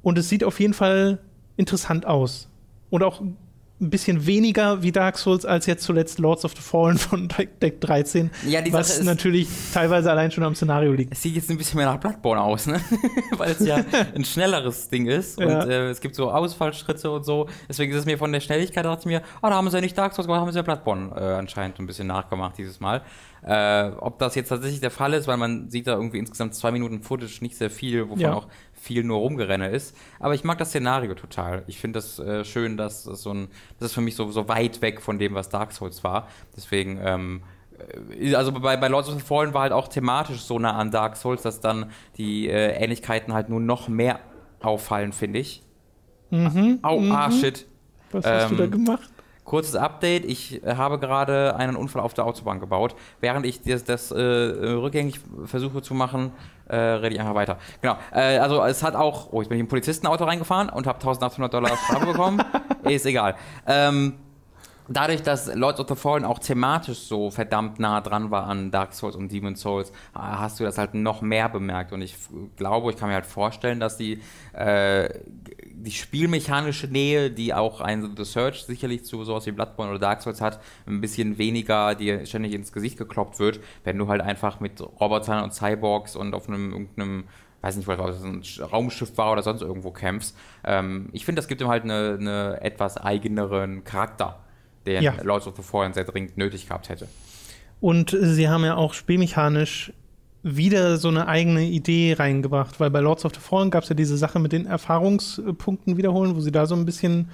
S1: Und es sieht auf jeden Fall interessant aus. Und auch ein bisschen weniger wie Dark Souls als jetzt zuletzt Lords of the Fallen von Deck Deck 13.
S2: Ja, die
S1: was
S2: Sache ist-
S1: natürlich teilweise allein schon am Szenario liegt.
S2: Es sieht jetzt ein bisschen mehr nach Bloodborne aus, ne? Weil es ja ein schnelleres Ding ist
S1: Ja.
S2: und äh, es gibt so Ausfallschritte und so. Deswegen ist es mir von der Schnelligkeit, dachte ich mir, ah, da haben sie ja nicht Dark Souls gemacht, haben sie ja Bloodborne äh, anscheinend ein bisschen nachgemacht dieses Mal. Äh, ob das jetzt tatsächlich der Fall ist, weil man sieht da irgendwie insgesamt zwei Minuten Footage, nicht sehr viel, wovon
S1: Ja.
S2: auch viel nur Rumgerenne ist. Aber ich mag das Szenario total. Ich finde das äh, schön, dass das so ein, das ist für mich so, so weit weg von dem, was Dark Souls war. Deswegen, ähm, äh, also bei, bei Lords of the Fallen war halt auch thematisch so nah an Dark Souls, dass dann die äh, Ähnlichkeiten halt nur noch mehr auffallen, finde ich.
S1: Mhm.
S2: Au, ah, shit.
S1: Was hast du da
S2: Ähm,
S1: gemacht?
S2: Kurzes Update, ich äh, habe gerade einen Unfall auf der Autobahn gebaut. Während ich das, das äh, rückgängig versuche zu machen, äh, rede ich einfach weiter. Genau, äh, also es hat auch, oh, jetzt bin ich im Polizistenauto reingefahren und habe 1800 Dollar Strafe bekommen. Ist egal. Ähm, dadurch, dass Lords of the Fallen auch thematisch so verdammt nah dran war an Dark Souls und Demon Souls, äh, hast du das halt noch mehr bemerkt. Und ich glaube, ich kann mir halt vorstellen, dass die, äh, die spielmechanische Nähe, die auch ein The Search sicherlich zu sowas wie Bloodborne oder Dark Souls hat, ein bisschen weniger dir ständig ins Gesicht gekloppt wird, wenn du halt einfach mit Robotern und Cyborgs und auf einem irgendeinem weiß nicht, ob es ein Sch- Raumschiff war oder sonst irgendwo kämpfst. Ähm, ich finde, das gibt ihm halt eine, eine etwas eigeneren Charakter, den
S1: Ja.
S2: Lords of the Fallen sehr dringend nötig gehabt hätte.
S1: Und sie haben ja auch spielmechanisch wieder so eine eigene Idee reingebracht, weil bei Lords of the Fallen gab es ja diese Sache mit den Erfahrungspunkten wiederholen, wo sie da so ein bisschen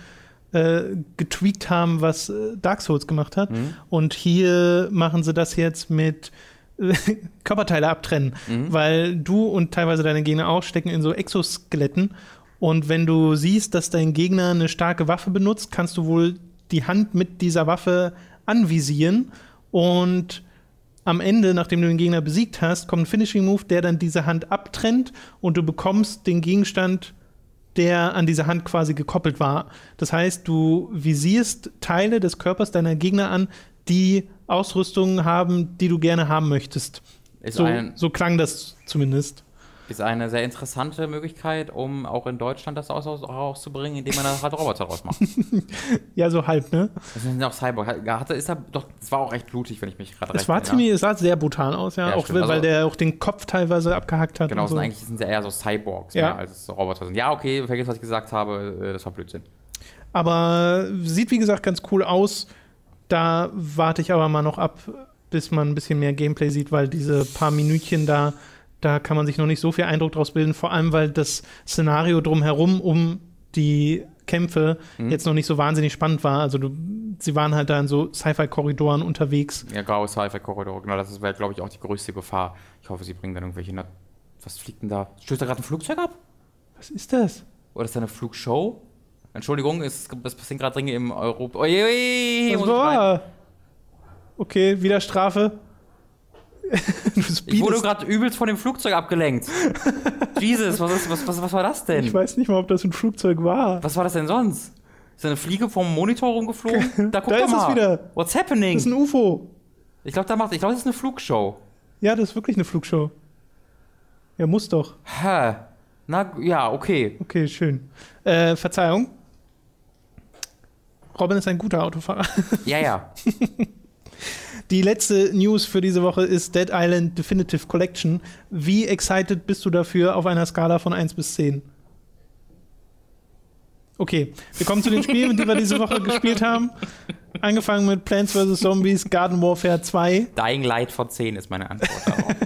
S1: äh, getweakt haben, was äh, Dark Souls gemacht hat. Und hier machen sie das jetzt mit äh, Körperteile abtrennen, weil du und teilweise deine Gegner auch stecken in so Exoskeletten. Und wenn du siehst, dass dein Gegner eine starke Waffe benutzt, kannst du wohl die Hand mit dieser Waffe anvisieren und am Ende, nachdem du den Gegner besiegt hast, kommt ein Finishing Move, der dann diese Hand abtrennt und du bekommst den Gegenstand, der an diese Hand quasi gekoppelt war. Das heißt, du visierst Teile des Körpers deiner Gegner an, die Ausrüstungen haben, die du gerne haben möchtest.
S2: Ist,
S1: So, so klang das zumindest.
S2: Ist eine sehr interessante Möglichkeit, um auch in Deutschland das aus, aus, rauszubringen, indem man da halt Roboter draus macht.
S1: Ja, so halb, ne?
S2: Das sind ja auch Cyborg. Hat- Hatte, ist er, doch, es war auch echt blutig, wenn ich mich gerade
S1: Es
S2: recht
S1: war
S2: erinnere.
S1: ziemlich, es sah sehr brutal aus, ja.
S2: Ja,
S1: auch
S2: stimmt.
S1: weil
S2: Also-
S1: der auch den Kopf teilweise abgehackt hat.
S2: Genau,
S1: und so.
S2: sind eigentlich sind sie eher so Cyborgs,
S1: Ja.
S2: mehr als Roboter sind. Ja, okay, vergiss, was ich gesagt habe, äh, das war Blödsinn.
S1: Aber sieht, wie gesagt, ganz cool aus. Da warte ich aber mal noch ab, bis man ein bisschen mehr Gameplay sieht, weil diese paar Minütchen da, da kann man sich noch nicht so viel Eindruck draus bilden. Vor allem, weil das Szenario drumherum um die Kämpfe jetzt noch nicht so wahnsinnig spannend war. Also du, sie waren halt da in so Sci-Fi-Korridoren unterwegs.
S2: Ja, graue Sci-Fi-Korridor, genau, das wäre, glaube ich, auch die größte Gefahr. Ich hoffe, sie bringen dann irgendwelche. Na was fliegt denn da? Stößt da gerade ein Flugzeug ab?
S1: Was ist das?
S2: Oder ist da eine Flugshow? Entschuldigung, es, es passieren gerade Dinge im Europa. Ich rein.
S1: war? Okay, wieder Strafe. du
S2: Ich wurde gerade übelst von dem Flugzeug abgelenkt. Jesus, was, ist, was, was, was war das denn?
S1: ich weiß nicht mal, ob das ein Flugzeug war.
S2: Was war das denn sonst? Ist da eine Fliege vom Monitor rumgeflogen? Da guck
S1: Da ist es
S2: mal.
S1: wieder.
S2: What's happening?
S1: Das ist ein UFO.
S2: ich glaube, da macht, ich glaube, das ist eine Flugshow.
S1: Ja, das ist wirklich eine Flugshow. Ja, muss doch.
S2: Hä? Na, ja, okay.
S1: Okay, schön. Äh, Verzeihung. Robin ist ein guter Autofahrer.
S2: Ja, ja.
S1: Die letzte News für diese Woche ist Dead Island Definitive Collection. Wie excited bist du dafür auf einer Skala von 1 bis 10? Okay, wir kommen zu den Spielen, die wir diese Woche gespielt haben. Angefangen mit Plants vs. Zombies, Garden Warfare 2.
S2: Dying Light von 10 ist meine Antwort darauf.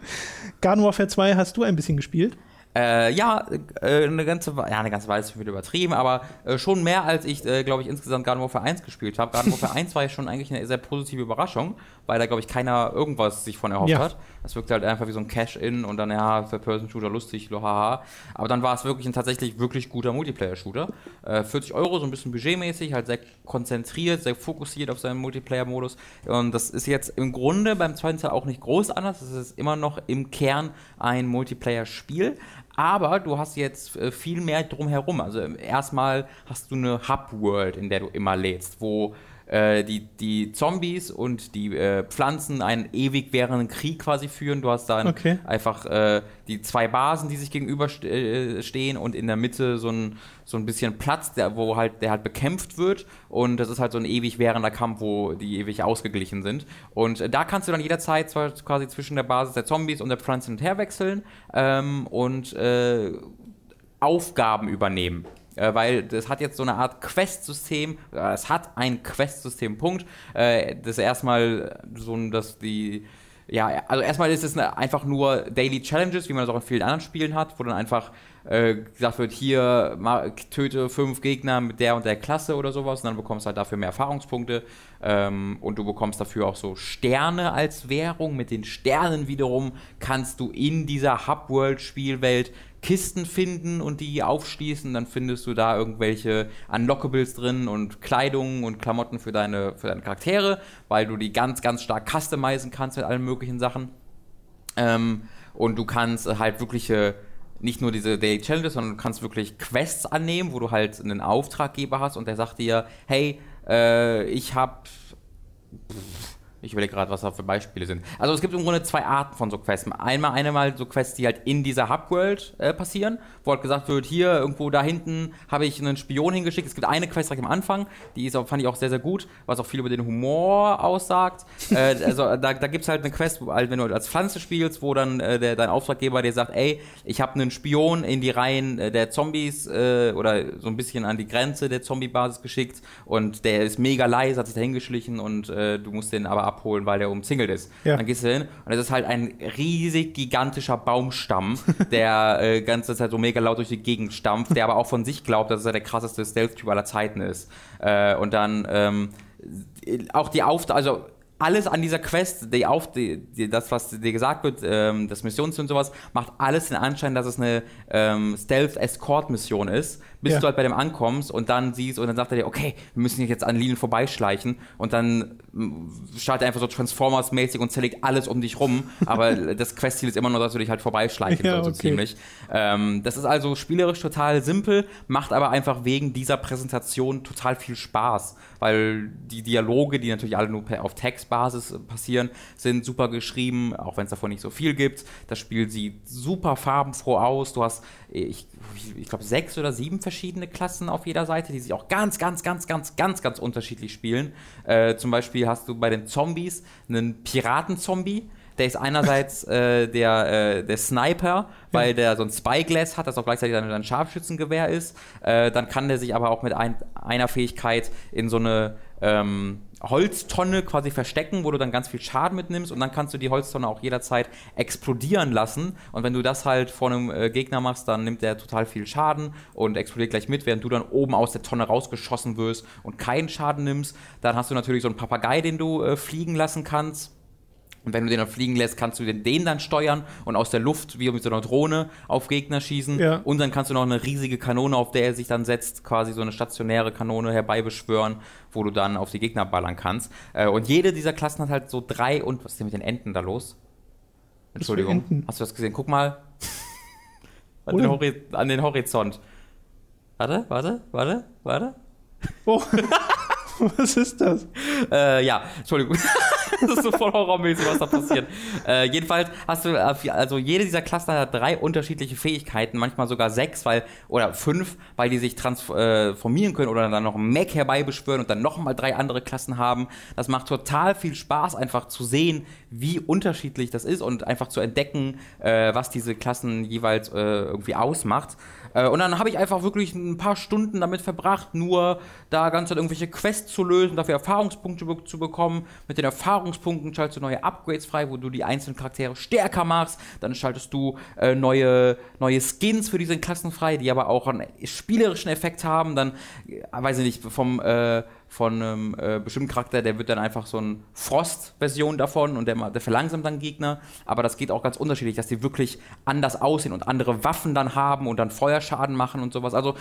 S1: Garden Warfare 2 hast du ein bisschen gespielt.
S2: Äh, ja, äh, eine ganze, ja, eine ganze Weile ist wieder übertrieben, aber äh, schon mehr als ich, äh, glaube ich, insgesamt Garden Warfare 1 gespielt habe. Garden Warfare 1 war ja schon eigentlich eine sehr positive Überraschung, weil da, glaube ich, keiner irgendwas sich von erhofft ja. hat. Das wirkte halt einfach wie so ein Cash-In und dann, ja, für Person-Shooter lustig, lohaha. Aber dann war es wirklich ein tatsächlich wirklich guter Multiplayer-Shooter. 40 äh, Euro, so ein bisschen budgetmäßig, halt sehr konzentriert, sehr fokussiert auf seinen Multiplayer-Modus. Und das ist jetzt im Grunde beim zweiten Teil auch nicht groß anders. Es ist immer noch im Kern ein Multiplayer-Spiel aber du hast jetzt äh, viel mehr drumherum. Also erstmal hast du eine Hub-World, in der du immer lädst, wo äh, die, die Zombies und die äh, Pflanzen einen ewig währenden Krieg quasi führen. Du hast dann okay. einfach äh, die zwei Basen, die sich gegenüberstehen äh, und in der Mitte so ein, so ein bisschen Platz, der, wo halt, der halt bekämpft wird. Und das ist halt so ein ewig währender Kampf, wo die ewig ausgeglichen sind. Und äh, da kannst du dann jederzeit quasi zwischen der Basis der Zombies und der Pflanzen hin und her wechseln ähm, und Aufgaben übernehmen weil das hat jetzt so eine Art Quest-System, äh, es hat ein Quest-System, Punkt. Äh, das erstmal so, dass die ja, also erstmal ist es einfach nur Daily Challenges, wie man das auch in vielen anderen Spielen hat, wo dann einfach äh, gesagt wird, hier töte fünf Gegner mit der und der Klasse oder sowas und dann bekommst du halt dafür mehr Erfahrungspunkte ähm, und du bekommst dafür auch so Sterne als Währung. Mit den Sternen wiederum kannst du in dieser Hub-World-Spielwelt Kisten finden und die aufschließen, dann findest du da irgendwelche Unlockables drin und Kleidung und Klamotten für deine, für deine Charaktere, weil du die ganz, ganz stark customizen kannst mit allen möglichen Sachen. Ähm, und du kannst halt wirkliche nicht nur diese Daily Challenges, sondern du kannst wirklich Quests annehmen, wo du halt einen Auftraggeber hast und der sagt dir, hey, äh, ich hab ich überlege gerade, was da für Beispiele sind. Also es gibt im Grunde zwei Arten von so Quests. Einmal, einmal so Quests, die halt in dieser Hub-World äh, passieren, wo halt gesagt wird, hier irgendwo da hinten habe ich einen Spion hingeschickt. Es gibt eine Quest direkt am Anfang, die ist, fand ich auch sehr, sehr gut, was auch viel über den Humor aussagt. äh, also da, da gibt es halt eine Quest, wo, halt, wenn du als Pflanze spielst, wo dann äh, der, dein Auftraggeber dir sagt, ey, ich habe einen Spion in die Reihen äh, der Zombies äh, oder so ein bisschen an die Grenze der Zombie-Basis geschickt und der ist mega leise, hat sich da hingeschlichen und äh, du musst den aber ab abholen, weil der umzingelt ist. Ja. Dann gehst du hin und es ist halt ein riesig gigantischer Baumstamm, der äh, ganze Zeit so mega laut durch die Gegend stampft, der aber auch von sich glaubt, dass er der krasseste Stealth-Typ aller Zeiten ist. Äh, und dann ähm, auch die Auf also alles an dieser Quest, die auf, die, die, das, was dir gesagt wird, ähm, das Missions und sowas, macht alles den Anschein, dass es eine ähm, Stealth-Escort-Mission ist, bis ja. du halt bei dem ankommst und dann siehst und dann sagt er dir, okay, wir müssen jetzt an Linien vorbeischleichen und dann startet er einfach so Transformers-mäßig und zerlegt alles um dich rum, aber das Questziel ist immer nur, dass du dich halt vorbeischleichen ja, sollst, okay. so ziemlich. Ähm, das ist also spielerisch total simpel, macht aber einfach wegen dieser Präsentation total viel Spaß, weil die Dialoge, die natürlich alle nur auf Textbasis passieren, sind super geschrieben, auch wenn es davon nicht so viel gibt. Das Spiel sieht super farbenfroh aus. Du hast, ich, ich glaube, sechs oder sieben verschiedene Klassen auf jeder Seite, die sich auch ganz, ganz, ganz, ganz, ganz, ganz unterschiedlich spielen. Äh, zum Beispiel hast du bei den Zombies einen Piratenzombie. Der ist einerseits äh, der, äh, der Sniper, weil ja. der so ein Spyglass hat, das auch gleichzeitig ein, ein Scharfschützengewehr ist. Äh, dann kann der sich aber auch mit ein, einer Fähigkeit in so eine ähm, Holztonne quasi verstecken, wo du dann ganz viel Schaden mitnimmst und dann kannst du die Holztonne auch jederzeit explodieren lassen. Und wenn du das halt vor einem äh, Gegner machst, dann nimmt der total viel Schaden und explodiert gleich mit, während du dann oben aus der Tonne rausgeschossen wirst und keinen Schaden nimmst. Dann hast du natürlich so einen Papagei, den du äh, fliegen lassen kannst und wenn du den dann fliegen lässt, kannst du den, dann steuern und aus der Luft wie mit so einer Drohne auf Gegner schießen. Ja. Und dann kannst du noch eine riesige Kanone, auf der er sich dann setzt, quasi so eine stationäre Kanone herbeibeschwören, wo du dann auf die Gegner ballern kannst. Äh, und jede dieser Klassen hat halt so drei und was ist denn mit den Enten da los? Entschuldigung. Hast du das gesehen? Guck mal. an, den an den Horizont. Warte, warte, warte, warte.
S1: Oh. Was ist das?
S2: Äh, ja, Entschuldigung. das ist so voll horrormäßig, was da passiert. Äh, jedenfalls hast du, äh, also jede dieser Cluster hat drei unterschiedliche Fähigkeiten, manchmal sogar sechs, weil, oder fünf, weil die sich transformieren äh, können oder dann noch einen Mac herbeibeschwören und dann nochmal drei andere Klassen haben. Das macht total viel Spaß, einfach zu sehen, wie unterschiedlich das ist und einfach zu entdecken, äh, was diese Klassen jeweils äh, irgendwie ausmacht. Äh, und dann habe ich einfach wirklich ein paar Stunden damit verbracht, nur da ganz halt irgendwelche Quests zu lösen, dafür Erfahrungspunkte be zu bekommen. Mit den Erfahrungspunkten schaltest du neue Upgrades frei, wo du die einzelnen Charaktere stärker machst. Dann schaltest du äh, neue, neue Skins für diese Klassen frei, die aber auch einen spielerischen Effekt haben. Dann, äh, weiß ich nicht, vom äh, von einem äh, bestimmten Charakter, der wird dann einfach so eine Frost-Version davon und der, der verlangsamt dann Gegner. Aber das geht auch ganz unterschiedlich, dass die wirklich anders aussehen und andere Waffen dann haben und dann Feuerschaden machen und sowas. Also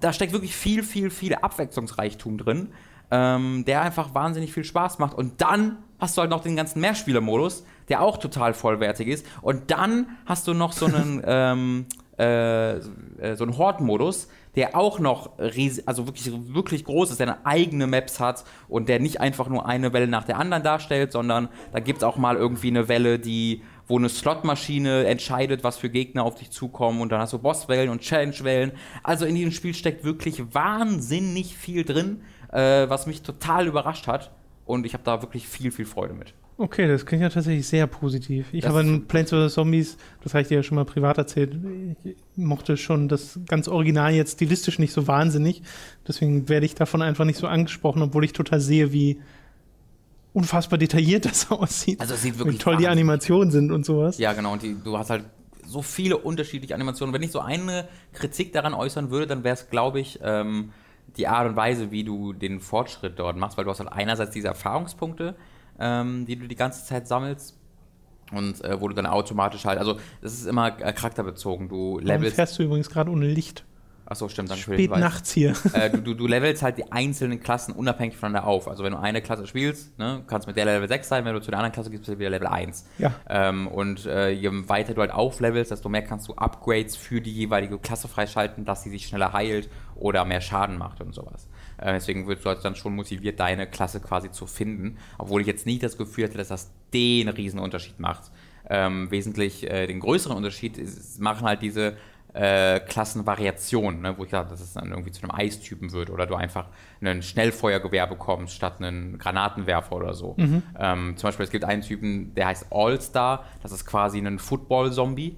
S2: da steckt wirklich viel, viel, viel Abwechslungsreichtum drin, ähm, der einfach wahnsinnig viel Spaß macht. Und dann hast du halt noch den ganzen Mehrspieler-Modus, der auch total vollwertig ist. Und dann hast du noch so einen, ähm, äh, äh, so einen Horde-Modus, der auch noch riesig, also wirklich, wirklich groß ist, der eine eigene Maps hat und der nicht einfach nur eine Welle nach der anderen darstellt, sondern da gibt es auch mal irgendwie eine Welle, die wo eine Slotmaschine entscheidet, was für Gegner auf dich zukommen und dann hast du Bosswellen und Challenge-Wellen. Also in diesem Spiel steckt wirklich wahnsinnig viel drin, äh, was mich total überrascht hat und ich habe da wirklich viel, viel Freude mit.
S1: Okay, das klingt ja tatsächlich sehr positiv. Ich habe in Plants vs. Zombies, das habe ich dir ja schon mal privat erzählt, ich mochte schon das ganz Original jetzt stilistisch nicht so wahnsinnig. Deswegen werde ich davon einfach nicht so angesprochen, obwohl ich total sehe, wie unfassbar detailliert das aussieht.
S2: Also es sieht wirklich
S1: Wie toll die Animationen sind und sowas.
S2: Ja, genau. Und die, du hast halt so viele unterschiedliche Animationen. Wenn ich so eine Kritik daran äußern würde, dann wäre es, glaube ich, ähm, die Art und Weise, wie du den Fortschritt dort machst, weil du hast halt einerseits diese Erfahrungspunkte, ähm, die du die ganze Zeit sammelst. Und äh, wo du dann automatisch halt, also das ist immer äh, charakterbezogen. Du
S1: Warum
S2: levelst.
S1: fährst du übrigens gerade ohne Licht?
S2: Achso, stimmt, den
S1: Spät nachts hier.
S2: äh, du, du, du levelst halt die einzelnen Klassen unabhängig voneinander auf. Also wenn du eine Klasse spielst, ne, kannst mit der Level 6 sein, wenn du zu der anderen Klasse gehst, bist du wieder Level 1.
S1: Ja.
S2: Ähm, und äh, je weiter du halt auflevelst, desto mehr kannst du Upgrades für die jeweilige Klasse freischalten, dass sie sich schneller heilt oder mehr Schaden macht und sowas. Äh, deswegen wirst du halt dann schon motiviert, deine Klasse quasi zu finden. Obwohl ich jetzt nicht das Gefühl hatte, dass das den riesen Unterschied macht. Ähm, wesentlich äh, den größeren Unterschied ist, machen halt diese äh, Klassenvariationen, ne, wo ich sage, dass es dann irgendwie zu einem Eistypen wird oder du einfach ein Schnellfeuergewehr bekommst statt einen Granatenwerfer oder so. Ähm, zum Beispiel, es gibt einen Typen, der heißt All-Star, das ist quasi ein Football-Zombie.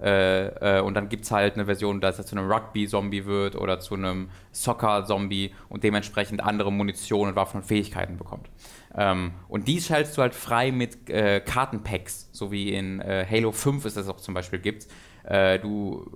S2: Äh, äh, und dann gibt es halt eine Version, dass er zu einem Rugby-Zombie wird oder zu einem Soccer-Zombie und dementsprechend andere Munition und Waffen und Fähigkeiten bekommt. Ähm, und die schaltest du halt frei mit äh, Kartenpacks, so wie in äh, Halo 5 es das auch zum Beispiel gibt. Äh, du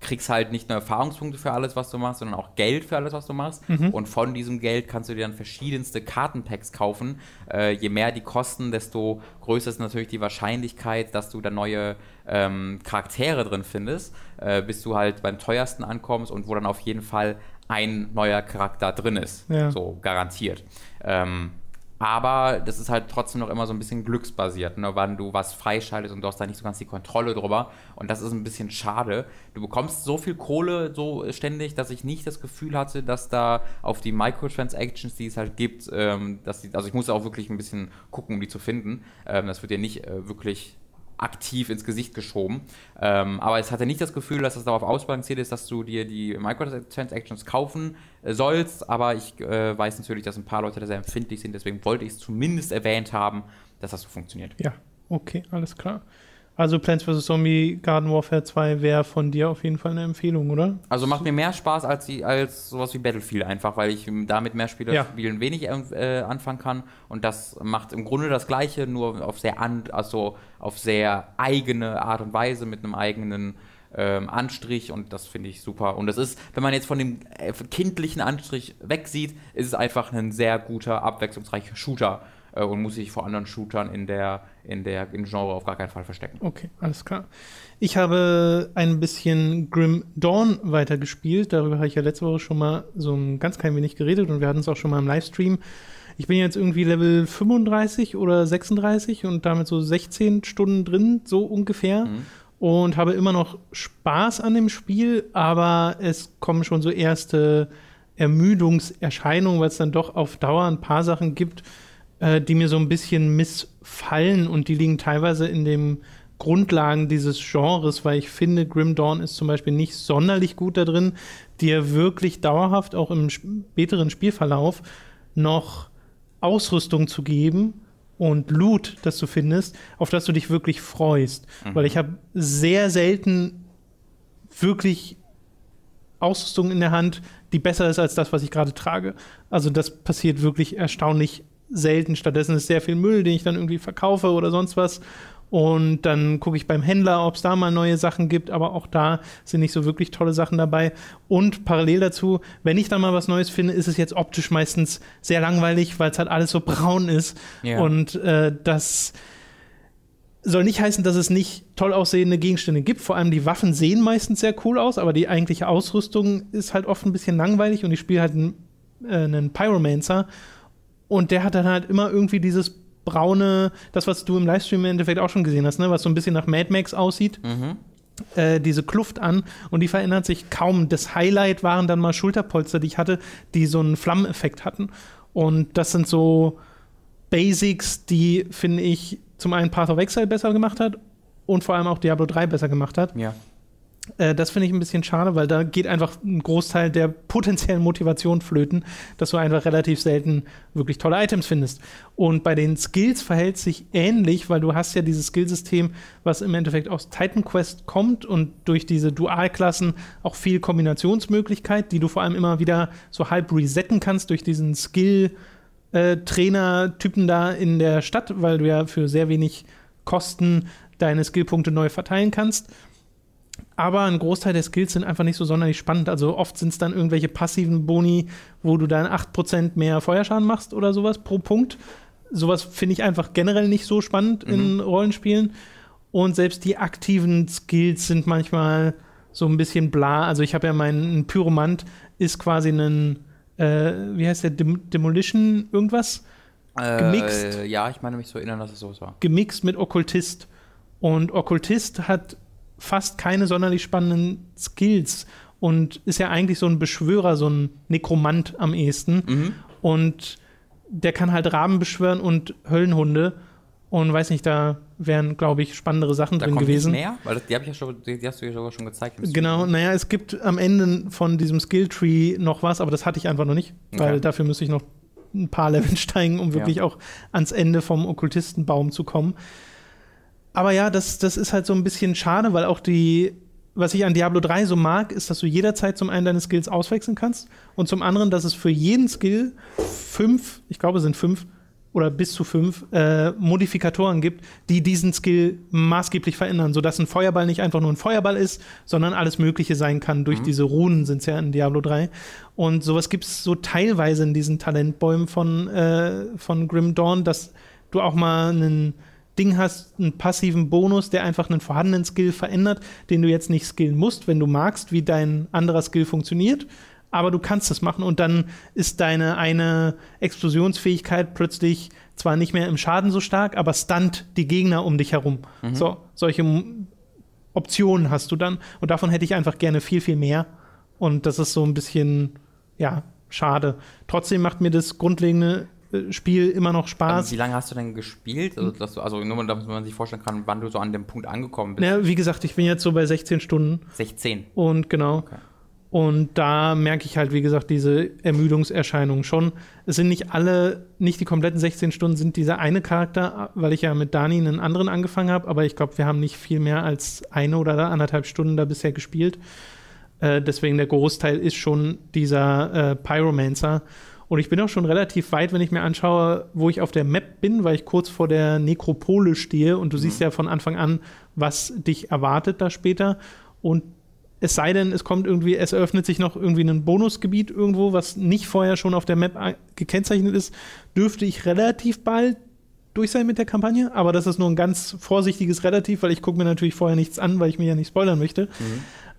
S2: kriegst halt nicht nur Erfahrungspunkte für alles, was du machst, sondern auch Geld für alles, was du machst. Und von diesem Geld kannst du dir dann verschiedenste Kartenpacks kaufen. Äh, je mehr die kosten, desto größer ist natürlich die Wahrscheinlichkeit, dass du da neue ähm, Charaktere drin findest, äh, bis du halt beim teuersten ankommst und wo dann auf jeden Fall ein neuer Charakter drin ist.
S1: Ja.
S2: So garantiert. Ähm, aber das ist halt trotzdem noch immer so ein bisschen glücksbasiert, ne? wann du was freischaltest und du hast da nicht so ganz die Kontrolle drüber. Und das ist ein bisschen schade. Du bekommst so viel Kohle so ständig, dass ich nicht das Gefühl hatte, dass da auf die Microtransactions, die es halt gibt, ähm, dass die, also ich musste auch wirklich ein bisschen gucken, um die zu finden. Ähm, das wird dir nicht äh, wirklich aktiv ins Gesicht geschoben. Ähm, aber es hatte nicht das Gefühl, dass es darauf ausbalanciert ist, dass du dir die Microtransactions kaufen äh, sollst. Aber ich äh, weiß natürlich, dass ein paar Leute da sehr empfindlich sind. Deswegen wollte ich es zumindest erwähnt haben, dass das so funktioniert.
S1: Ja, okay, alles klar. Also Plants vs. Zombie Garden Warfare 2 wäre von dir auf jeden Fall eine Empfehlung, oder?
S2: Also macht mir mehr Spaß als, die, als sowas wie Battlefield einfach, weil ich damit mehr Spieler
S1: Ja.
S2: spielen wenig äh, anfangen kann. Und das macht im Grunde das Gleiche, nur auf sehr an, also auf sehr eigene Art und Weise mit einem eigenen ähm, Anstrich und das finde ich super. Und das ist, wenn man jetzt von dem äh, kindlichen Anstrich wegsieht, ist es einfach ein sehr guter, abwechslungsreicher Shooter äh, und muss sich vor anderen Shootern in der, in der in Genre auf gar keinen Fall verstecken.
S1: Okay, alles klar. Ich habe ein bisschen Grim Dawn weitergespielt. Darüber habe ich ja letzte Woche schon mal so ein ganz klein wenig geredet und wir hatten es auch schon mal im Livestream. Ich bin jetzt irgendwie Level 35 oder 36 und damit so 16 Stunden drin, so ungefähr. Und habe immer noch Spaß an dem Spiel, aber es kommen schon so erste Ermüdungserscheinungen, weil es dann doch auf Dauer ein paar Sachen gibt, äh, die mir so ein bisschen missfallen und die liegen teilweise in den Grundlagen dieses Genres, weil ich finde, Grim Dawn ist zum Beispiel nicht sonderlich gut da drin, dir wirklich dauerhaft auch im späteren Spielverlauf noch Ausrüstung zu geben und Loot, das du findest, auf das du dich wirklich freust.
S2: Mhm.
S1: Weil ich habe sehr selten wirklich Ausrüstung in der Hand, die besser ist als das, was ich gerade trage. Also das passiert wirklich erstaunlich selten. Stattdessen ist sehr viel Müll, den ich dann irgendwie verkaufe oder sonst was. Und dann gucke ich beim Händler, ob es da mal neue Sachen gibt, aber auch da sind nicht so wirklich tolle Sachen dabei. Und parallel dazu, wenn ich dann mal was Neues finde, ist es jetzt optisch meistens sehr langweilig, weil es halt alles so braun ist.
S2: Ja.
S1: Und äh, das soll nicht heißen, dass es nicht toll aussehende Gegenstände gibt. Vor allem die Waffen sehen meistens sehr cool aus, aber die eigentliche Ausrüstung ist halt oft ein bisschen langweilig und ich spiele halt einen, äh, einen Pyromancer und der hat dann halt immer irgendwie dieses braune, das, was du im Livestream im Endeffekt auch schon gesehen hast, ne? was so ein bisschen nach Mad Max aussieht.
S2: Mhm.
S1: Äh, diese Kluft an und die verändert sich kaum. Das Highlight waren dann mal Schulterpolster, die ich hatte, die so einen Flammeneffekt hatten. Und das sind so Basics, die, finde ich, zum einen Path of Exile besser gemacht hat und vor allem auch Diablo 3 besser gemacht hat.
S2: Ja.
S1: Äh, das finde ich ein bisschen schade, weil da geht einfach ein Großteil der potenziellen Motivation flöten, dass du einfach relativ selten wirklich tolle Items findest. Und bei den Skills verhält sich ähnlich, weil du hast ja dieses Skillsystem, was im Endeffekt aus Titan Quest kommt und durch diese Dualklassen auch viel Kombinationsmöglichkeit, die du vor allem immer wieder so halb resetten kannst durch diesen Skill- äh, da in der Stadt, weil du ja für sehr wenig Kosten deine Skillpunkte neu verteilen kannst. Aber ein Großteil der Skills sind einfach nicht so sonderlich spannend. Also oft sind es dann irgendwelche passiven Boni, wo du dann 8% mehr Feuerschaden machst oder sowas pro Punkt. Sowas finde ich einfach generell nicht so spannend in Rollenspielen. Und selbst die aktiven Skills sind manchmal so ein bisschen bla. Also ich habe ja meinen Pyromant ist quasi ein, äh, wie heißt der, Dem Demolition irgendwas? Gemixt.
S2: Äh, ja, ich meine mich zu erinnern, dass es so war.
S1: gemixt mit Okkultist. Und Okkultist hat fast keine sonderlich spannenden Skills und ist ja eigentlich so ein Beschwörer, so ein Nekromant am ehesten.
S2: Mhm.
S1: Und der kann halt Raben beschwören und Höllenhunde. Und weiß nicht, da wären, glaube ich, spannendere Sachen
S2: Da
S1: drin gewesen.
S2: mehr, weil das, die, ja schon, die, die hast du ja sogar schon gezeigt.
S1: Genau, naja, es gibt am Ende von diesem Skilltree noch was, aber das hatte ich einfach noch nicht, weil
S2: Okay.
S1: dafür müsste ich noch ein paar Level steigen, um wirklich auch ans Ende vom Okkultistenbaum zu kommen. Aber ja, das, das ist halt so ein bisschen schade, weil auch die, was ich an Diablo 3 so mag, ist, dass du jederzeit zum einen deine Skills auswechseln kannst und zum anderen, dass es für jeden Skill fünf, ich glaube, es sind fünf oder bis zu fünf äh, Modifikatoren gibt, die diesen Skill maßgeblich verändern, sodass ein Feuerball nicht einfach nur ein Feuerball ist, sondern alles Mögliche sein kann. Durch diese Runen sind es ja in Diablo 3. Und sowas gibt es so teilweise in diesen Talentbäumen von, äh, von Grim Dawn, dass du auch mal einen Ding hast, einen passiven Bonus, der einfach einen vorhandenen Skill verändert, den du jetzt nicht skillen musst, wenn du magst, wie dein anderer Skill funktioniert. Aber du kannst es machen und dann ist deine eine Explosionsfähigkeit plötzlich zwar nicht mehr im Schaden so stark, aber stunt die Gegner um dich herum. So, solche Optionen hast du dann und davon hätte ich einfach gerne viel, viel mehr. Und das ist so ein bisschen, ja, schade. Trotzdem macht mir das grundlegende Spiel immer noch Spaß.
S2: Ähm, wie lange hast du denn gespielt? Also, dass du, also nur damit man sich vorstellen kann, wann du so an dem Punkt angekommen bist.
S1: Ja, wie gesagt, ich bin jetzt so bei 16 Stunden
S2: 16.
S1: und genau.
S2: Okay.
S1: Und da merke ich halt, wie gesagt, diese Ermüdungserscheinungen schon. Es sind nicht alle, nicht die kompletten 16 Stunden sind dieser eine Charakter, weil ich ja mit Dani einen anderen angefangen habe, aber ich glaube, wir haben nicht viel mehr als eine oder anderthalb Stunden da bisher gespielt. Äh, deswegen der Großteil ist schon dieser äh, Pyromancer. Und ich bin auch schon relativ weit, wenn ich mir anschaue, wo ich auf der Map bin, weil ich kurz vor der Nekropole stehe und du siehst ja von Anfang an, was dich erwartet da später. Und es sei denn, es kommt irgendwie, es eröffnet sich noch irgendwie ein Bonusgebiet irgendwo, was nicht vorher schon auf der Map gekennzeichnet ist, dürfte ich relativ bald durch sein mit der Kampagne. Aber das ist nur ein ganz vorsichtiges Relativ, weil ich gucke mir natürlich vorher nichts an, weil ich mir ja nicht spoilern möchte.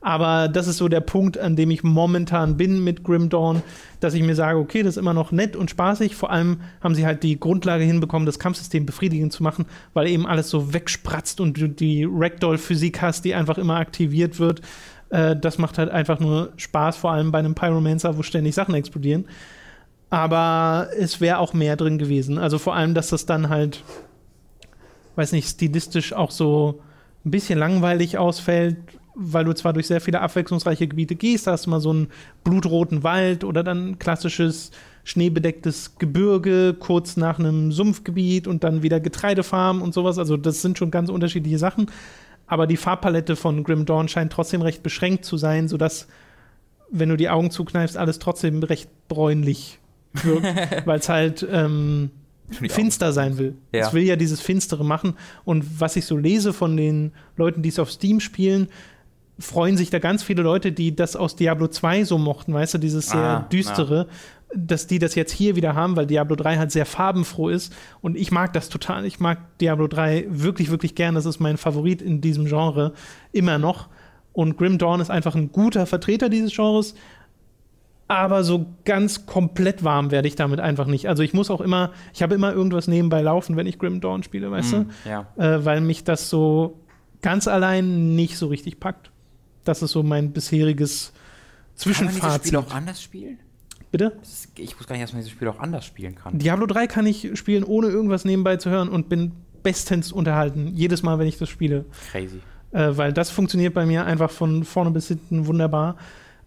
S1: Aber das ist so der Punkt, an dem ich momentan bin mit Grim Dawn, dass ich mir sage, okay, das ist immer noch nett und spaßig. Vor allem haben sie halt die Grundlage hinbekommen, das Kampfsystem befriedigend zu machen, weil eben alles so wegspratzt und du die Ragdoll-Physik hast, die einfach immer aktiviert wird. Äh, das macht halt einfach nur Spaß, vor allem bei einem Pyromancer, wo ständig Sachen explodieren. Aber es wäre auch mehr drin gewesen. Also vor allem, dass das dann halt, weiß nicht, stilistisch auch so ein bisschen langweilig ausfällt, weil du zwar durch sehr viele abwechslungsreiche Gebiete gehst, da hast du mal so einen blutroten Wald oder dann ein klassisches schneebedecktes Gebirge, kurz nach einem Sumpfgebiet und dann wieder Getreidefarm und sowas. Also das sind schon ganz unterschiedliche Sachen. Aber die Farbpalette von Grim Dawn scheint trotzdem recht beschränkt zu sein, sodass, wenn du die Augen zukneifst, alles trotzdem recht bräunlich wirkt, weil es halt ähm, finster sein will.
S2: Ja.
S1: Es will ja dieses Finstere machen. Und was ich so lese von den Leuten, die es auf Steam spielen, freuen sich da ganz viele Leute, die das aus Diablo 2 so mochten, weißt du, dieses sehr
S2: Ah,
S1: düstere, dass die das jetzt hier wieder haben, weil Diablo 3 halt sehr farbenfroh ist. Und ich mag das total. Ich mag Diablo 3 wirklich, wirklich gern. Das ist mein Favorit in diesem Genre immer noch. Und Grim Dawn ist einfach ein guter Vertreter dieses Genres. Aber so ganz komplett warm werde ich damit einfach nicht. Also ich muss auch immer, ich habe immer irgendwas nebenbei laufen, wenn ich Grim Dawn spiele, weißt
S2: ja.
S1: du? Äh, weil mich das so ganz allein nicht so richtig packt. Das ist so mein bisheriges
S2: Kann man dieses
S1: Zwischenfazit.
S2: Spiel auch anders spielen?
S1: Bitte?
S2: Ich wusste gar nicht, dass man dieses Spiel auch anders spielen kann.
S1: Diablo 3 kann ich spielen, ohne irgendwas nebenbei zu hören und bin bestens unterhalten. Jedes Mal, wenn ich das spiele.
S2: Crazy.
S1: Äh, weil das funktioniert bei mir einfach von vorne bis hinten wunderbar.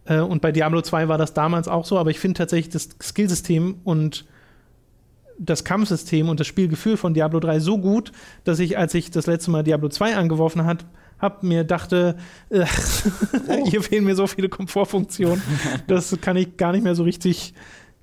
S1: Äh, und bei Diablo 2 war das damals auch so, aber ich finde tatsächlich das Skillsystem und das Kampfsystem und das Spielgefühl von Diablo 3 so gut, dass ich, als ich das letzte Mal Diablo 2 angeworfen hat, hab mir dachte, äh, hier fehlen mir so viele Komfortfunktionen, das kann ich gar nicht mehr so richtig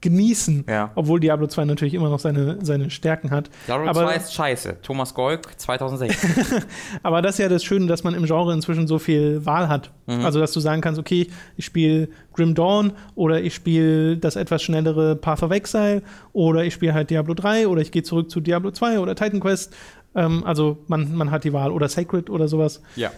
S1: genießen.
S2: Ja.
S1: Obwohl Diablo 2 natürlich immer noch seine, seine Stärken hat.
S2: Diablo
S1: Aber-
S2: 2 ist scheiße. Thomas Golk, 2006.
S1: Aber das ist ja das Schöne, dass man im Genre inzwischen so viel Wahl hat.
S2: Mhm.
S1: Also, dass du sagen kannst, okay, ich spiele Grim Dawn oder ich spiele das etwas schnellere Path of Exile oder ich spiele halt Diablo 3 oder ich gehe zurück zu Diablo 2 oder Titan Quest. Ähm, also, man, man hat die Wahl oder Sacred oder sowas.
S2: ja.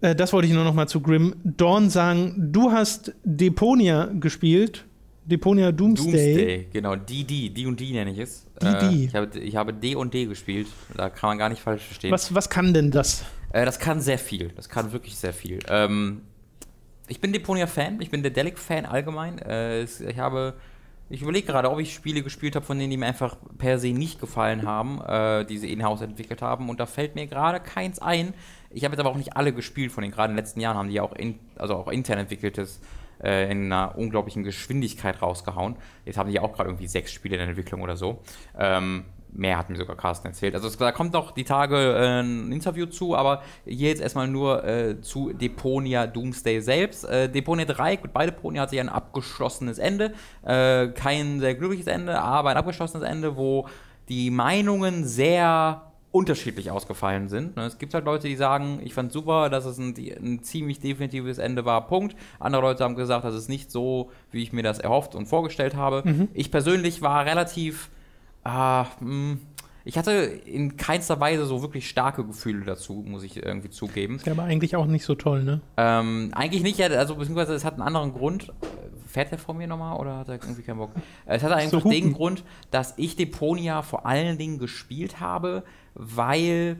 S1: Äh, das wollte ich nur noch mal zu Grim Dawn sagen. Du hast Deponia gespielt. Deponia Doomsday.
S2: Doomsday, genau. D, D, D und D nenne ich es.
S1: D,
S2: Äh,
S1: D.
S2: ich, habe, ich habe D und D gespielt. Da kann man gar nicht falsch verstehen.
S1: Was, was kann denn das?
S2: Äh, das kann sehr viel. Das kann wirklich sehr viel. Ähm, ich bin Deponia-Fan. Ich bin der Delic-Fan allgemein. Äh, ich habe. Ich überlege gerade, ob ich Spiele gespielt habe, von denen die mir einfach per se nicht gefallen haben, äh, die sie in-house entwickelt haben. Und da fällt mir gerade keins ein. Ich habe jetzt aber auch nicht alle gespielt von denen. Gerade in den letzten Jahren haben die ja auch, in, also auch intern entwickeltes äh, in einer unglaublichen Geschwindigkeit rausgehauen. Jetzt haben die ja auch gerade irgendwie sechs Spiele in der Entwicklung oder so. Ähm, mehr hat mir sogar Carsten erzählt. Also es, da kommt noch die Tage äh, ein Interview zu, aber hier jetzt erstmal nur äh, zu Deponia Doomsday selbst. Äh, Deponia 3, gut, bei Deponia hat sich ein abgeschlossenes Ende. Äh, kein sehr glückliches Ende, aber ein abgeschlossenes Ende, wo die Meinungen sehr unterschiedlich ausgefallen sind. Ne, Es gibt halt Leute, die sagen, ich fand super, dass es ein, ein ziemlich definitives Ende war, Punkt. Andere Leute haben gesagt, das ist nicht so, wie ich mir das erhofft und vorgestellt habe. Ich persönlich war relativ, ah, mh, ich hatte in keinster Weise so wirklich starke Gefühle dazu, muss ich irgendwie zugeben.
S1: Ist ja aber eigentlich auch nicht so toll, ne?
S2: Ähm, eigentlich nicht, ja, also beziehungsweise es hat einen anderen Grund. Äh, Fährt er vor mir nochmal oder hat er irgendwie keinen Bock? Äh, Es hat einfach
S1: So
S2: den. Grund, dass ich Deponia vor allen Dingen gespielt habe, weil.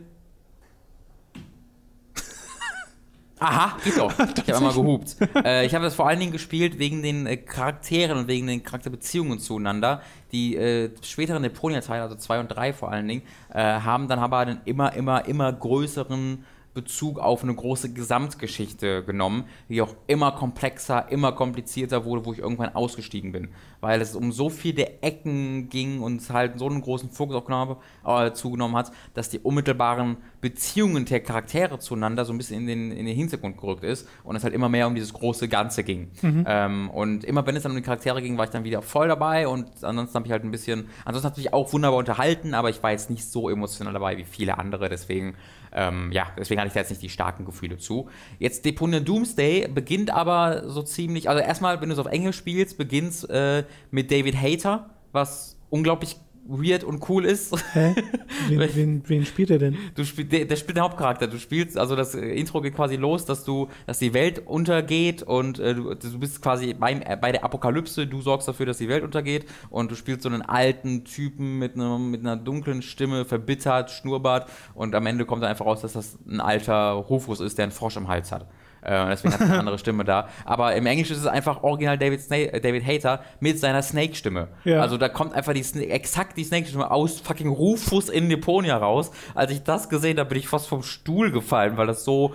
S2: Aha, geht doch. Ich habe einmal gehupt. äh, ich habe das vor allen Dingen gespielt wegen den äh, Charakteren und wegen den Charakterbeziehungen zueinander. Die äh, späteren Deponia-Teile, also 2 und 3 vor allen Dingen, äh, haben dann aber einen immer, immer, immer größeren Bezug auf eine große Gesamtgeschichte genommen, die auch immer komplexer, immer komplizierter wurde, wo ich irgendwann ausgestiegen bin. Weil es um so viele Ecken ging und es halt so einen großen Fokus auch genommen, äh, zugenommen hat, dass die unmittelbaren Beziehungen der Charaktere zueinander so ein bisschen in den, in den Hintergrund gerückt ist und es halt immer mehr um dieses große Ganze ging. Ähm, und immer wenn es dann um die Charaktere ging, war ich dann wieder voll dabei und ansonsten habe ich halt ein bisschen, ansonsten hat mich auch wunderbar unterhalten, aber ich war jetzt nicht so emotional dabei wie viele andere, deswegen ähm, ja, deswegen hatte ich da jetzt nicht die starken Gefühle zu. Jetzt Deponia Doomsday beginnt aber so ziemlich, also erstmal, wenn du es auf Englisch spielst, beginnt äh, mit David Hayter, was unglaublich weird und cool ist.
S1: Hä? Wen, wen, wen spielt er denn?
S2: Du spielst, der, der spielt den Hauptcharakter. Du spielst, also das äh, Intro geht quasi los, dass du, dass die Welt untergeht und äh, du, du bist quasi beim, äh, bei der Apokalypse. Du sorgst dafür, dass die Welt untergeht und du spielst so einen alten Typen mit, einem, mit einer dunklen Stimme, verbittert, Schnurrbart und am Ende kommt dann einfach raus, dass das ein alter Rufus ist, der einen Frosch im Hals hat. Äh, deswegen hat er eine andere Stimme da. Aber im Englischen ist es einfach original David, Sna äh, David Hater mit seiner Snake-Stimme.
S1: Ja.
S2: Also da kommt einfach die Sna exakt die Snake-Stimme aus fucking Rufus in Deponia raus. Als ich das gesehen habe, bin ich fast vom Stuhl gefallen, weil das so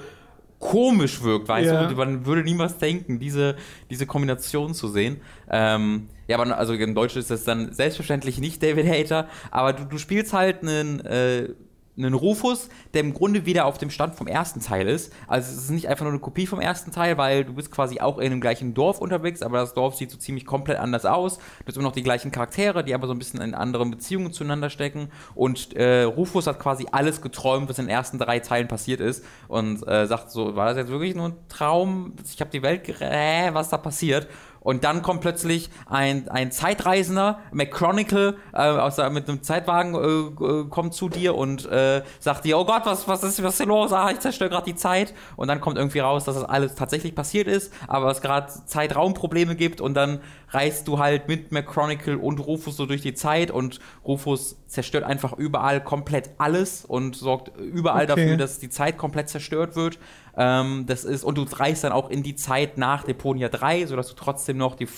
S2: komisch wirkt, weißt
S1: Ja.
S2: du? Man würde niemals denken, diese, diese Kombination zu sehen. Ähm, ja, aber also im Deutschen ist das dann selbstverständlich nicht David Hater, aber du, du spielst halt einen, äh, einen Rufus, der im Grunde wieder auf dem Stand vom ersten Teil ist. Also es ist nicht einfach nur eine Kopie vom ersten Teil, weil du bist quasi auch in dem gleichen Dorf unterwegs, aber das Dorf sieht so ziemlich komplett anders aus. Du hast immer noch die gleichen Charaktere, die aber so ein bisschen in anderen Beziehungen zueinander stecken. Und äh, Rufus hat quasi alles geträumt, was in den ersten drei Teilen passiert ist. Und äh, sagt so, war das jetzt wirklich nur ein Traum? Ich habe die Welt äh, was da passiert? Und dann kommt plötzlich ein, ein Zeitreisender, McChronicle, äh, aus mit einem Zeitwagen äh, äh, kommt zu dir und äh, sagt dir, oh Gott, was, was ist was ist los? Ah, ich zerstöre gerade die Zeit. Und dann kommt irgendwie raus, dass das alles tatsächlich passiert ist, aber es gerade Zeitraumprobleme gibt und dann reist du halt mit McChronicle und Rufus so durch die Zeit und Rufus zerstört einfach überall komplett alles und sorgt überall
S1: Okay.
S2: dafür, dass die Zeit komplett zerstört wird. Ähm, das ist, und du reist dann auch in die Zeit nach Deponia 3, sodass du trotzdem noch die,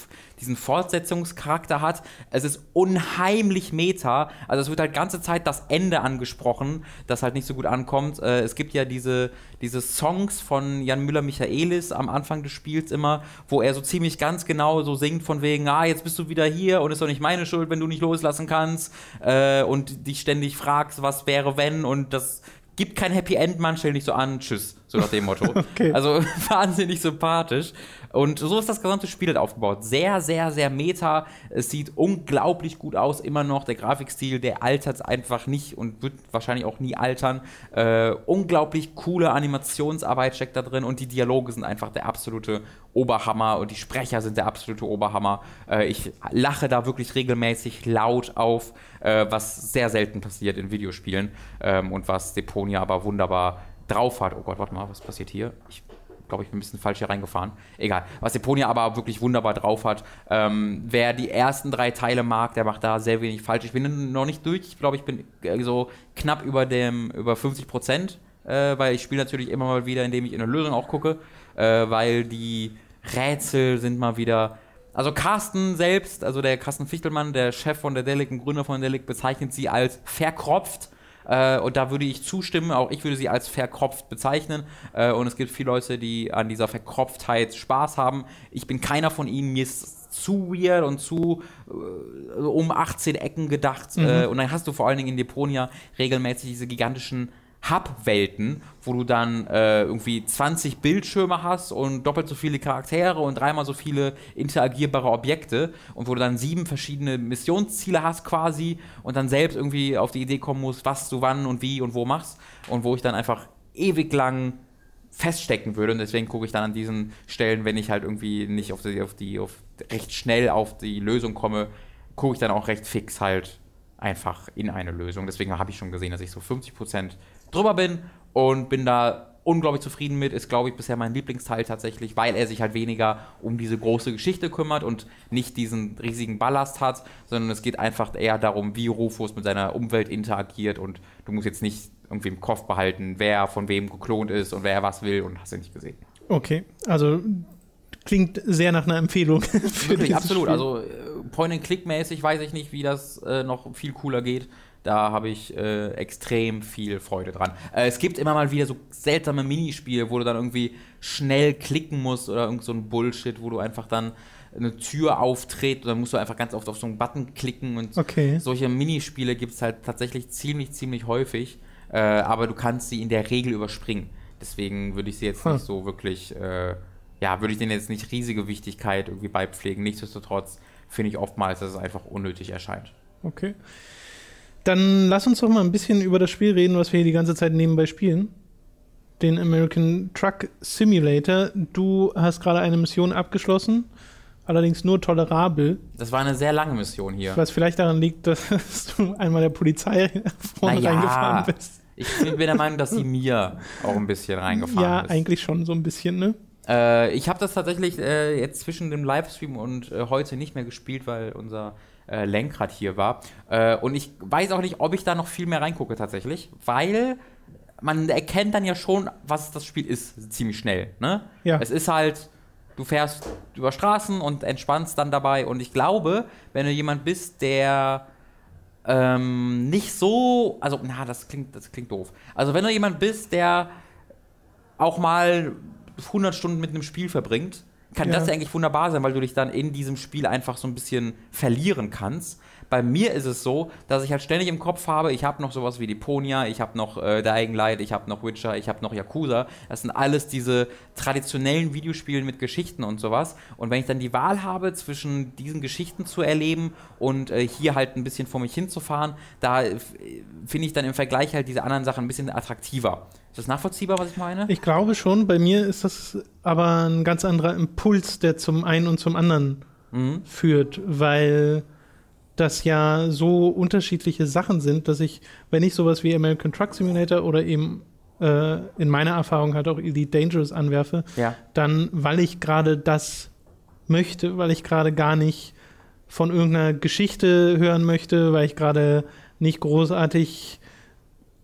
S2: diesen Fortsetzungscharakter hast. Es ist unheimlich meta. Also es wird halt ganze Zeit das Ende angesprochen, das halt nicht so gut ankommt. Äh, es gibt ja diese, diese Songs von Jan Müller-Michaelis am Anfang des Spiels immer, wo er so ziemlich ganz genau so singt von wegen, ah, jetzt bist du wieder hier und ist doch nicht meine Schuld, wenn du nicht loslassen kannst. Äh, und dich ständig fragst, was wäre wenn und das gibt kein Happy End, Mann, stell dich so an, tschüss, so nach dem Motto.
S1: Okay.
S2: Also wahnsinnig sympathisch. Und so ist das gesamte Spiel halt aufgebaut. Sehr, sehr, sehr meta. Es sieht unglaublich gut aus, immer noch. Der Grafikstil, der altert einfach nicht und wird wahrscheinlich auch nie altern. Äh, unglaublich coole Animationsarbeit steckt da drin und die Dialoge sind einfach der absolute Oberhammer und die Sprecher sind der absolute Oberhammer. Äh, ich lache da wirklich regelmäßig laut auf, äh, was sehr selten passiert in Videospielen ähm, und was Deponia aber wunderbar drauf hat. Oh Gott, warte mal, was passiert hier? Ich glaube, ich bin ein bisschen falsch hier reingefahren. Egal. Was Deponia aber wirklich wunderbar drauf hat. Ähm, wer die ersten drei Teile mag, der macht da sehr wenig falsch. Ich bin noch nicht durch. Ich glaube, ich bin äh, so knapp über dem über 50 Prozent, äh, weil ich spiele natürlich immer mal wieder, indem ich in eine Lösung auch gucke, äh, weil die Rätsel sind mal wieder also Carsten selbst, also der Carsten Fichtelmann, der Chef von der Delic, ein Gründer von der Delic, bezeichnet sie als verkropft. Äh, und da würde ich zustimmen, auch ich würde sie als verkropft bezeichnen. Äh, und es gibt viele Leute, die an dieser Verkropftheit Spaß haben. Ich bin keiner von ihnen, mir ist zu weird und zu äh, um 18 Ecken gedacht. Äh, und dann hast du vor allen Dingen in Deponia regelmäßig diese gigantischen Hub-Welten, wo du dann äh, irgendwie 20 Bildschirme hast und doppelt so viele Charaktere und dreimal so viele interagierbare Objekte und wo du dann sieben verschiedene Missionsziele hast quasi und dann selbst irgendwie auf die Idee kommen musst, was du wann und wie und wo machst und wo ich dann einfach ewig lang feststecken würde und deswegen gucke ich dann an diesen Stellen, wenn ich halt irgendwie nicht auf die, auf die, auf recht schnell auf die Lösung komme, gucke ich dann auch recht fix halt einfach in eine Lösung. Deswegen habe ich schon gesehen, dass ich so 50% drüber bin und bin da unglaublich zufrieden mit. Ist, glaube ich, bisher mein Lieblingsteil tatsächlich, weil er sich halt weniger um diese große Geschichte kümmert und nicht diesen riesigen Ballast hat, sondern es geht einfach eher darum, wie Rufus mit seiner Umwelt interagiert und du musst jetzt nicht irgendwie im Kopf behalten, wer von wem geklont ist und wer was will und hast du nicht gesehen.
S1: Okay, also klingt sehr nach einer Empfehlung. für
S2: Wirklich, absolut.
S1: Spiel.
S2: Also äh, Point-and-Click-mäßig weiß ich nicht, wie das äh, noch viel cooler geht. Da habe ich äh, extrem viel Freude dran. Äh, es gibt immer mal wieder so seltsame Minispiele, wo du dann irgendwie schnell klicken musst oder irgend so ein Bullshit, wo du einfach dann eine Tür auftritt und dann musst du einfach ganz oft auf so einen Button klicken und
S1: Okay.
S2: solche Minispiele gibt es halt tatsächlich ziemlich, ziemlich häufig, äh, aber du kannst sie in der Regel überspringen. Deswegen würde ich sie jetzt
S1: Hm.
S2: nicht so wirklich, äh, ja, würde ich denen jetzt nicht riesige Wichtigkeit irgendwie beipflegen. Nichtsdestotrotz finde ich oftmals, dass es einfach unnötig erscheint.
S1: Okay. Dann lass uns doch mal ein bisschen über das Spiel reden, was wir hier die ganze Zeit nebenbei spielen. Den American Truck Simulator. Du hast gerade eine Mission abgeschlossen, allerdings nur tolerabel,
S2: Das war eine sehr lange Mission hier.
S1: was vielleicht daran liegt, dass du einmal der Polizei vorne
S2: Naja,
S1: reingefahren bist.
S2: Ich bin der Meinung, dass sie mir auch ein bisschen reingefahren
S1: Ja,
S2: ist.
S1: eigentlich schon so ein bisschen, ne?
S2: Äh, ich habe das tatsächlich äh, jetzt zwischen dem Livestream und äh, heute nicht mehr gespielt, weil unser äh, Lenkrad hier war. Äh, und ich weiß auch nicht, ob ich da noch viel mehr reingucke tatsächlich, weil man erkennt dann ja schon, was das Spiel ist, ziemlich schnell. Ne?
S1: Ja.
S2: Es ist halt, du fährst über Straßen und entspannst dann dabei. Und ich glaube, wenn du jemand bist, der ähm, nicht so, also, na, das klingt, das klingt doof. Also, wenn du jemand bist, der auch mal 100 Stunden mit einem Spiel verbringt, kann
S1: Ja.
S2: das ja eigentlich wunderbar sein, weil du dich dann in diesem Spiel einfach so ein bisschen verlieren kannst. Bei mir ist es so, dass ich halt ständig im Kopf habe, ich habe noch sowas wie Deponia, ich habe noch äh, Dying Light, ich habe noch Witcher, ich habe noch Yakuza. Das sind alles diese traditionellen Videospiele mit Geschichten und sowas. Und wenn ich dann die Wahl habe, zwischen diesen Geschichten zu erleben und äh, hier halt ein bisschen vor mich hinzufahren, da äh, finde ich dann im Vergleich halt diese anderen Sachen ein bisschen attraktiver. Ist das nachvollziehbar, was ich meine?
S1: Ich glaube schon, bei mir ist das aber ein ganz anderer Impuls, der zum einen und zum anderen
S2: Mhm.
S1: führt, weil das ja so unterschiedliche Sachen sind, dass ich, wenn ich sowas wie American Truck Simulator oder eben äh, in meiner Erfahrung halt auch Elite Dangerous anwerfe,
S2: Ja.
S1: dann, weil ich gerade das möchte, weil ich gerade gar nicht von irgendeiner Geschichte hören möchte, weil ich gerade nicht großartig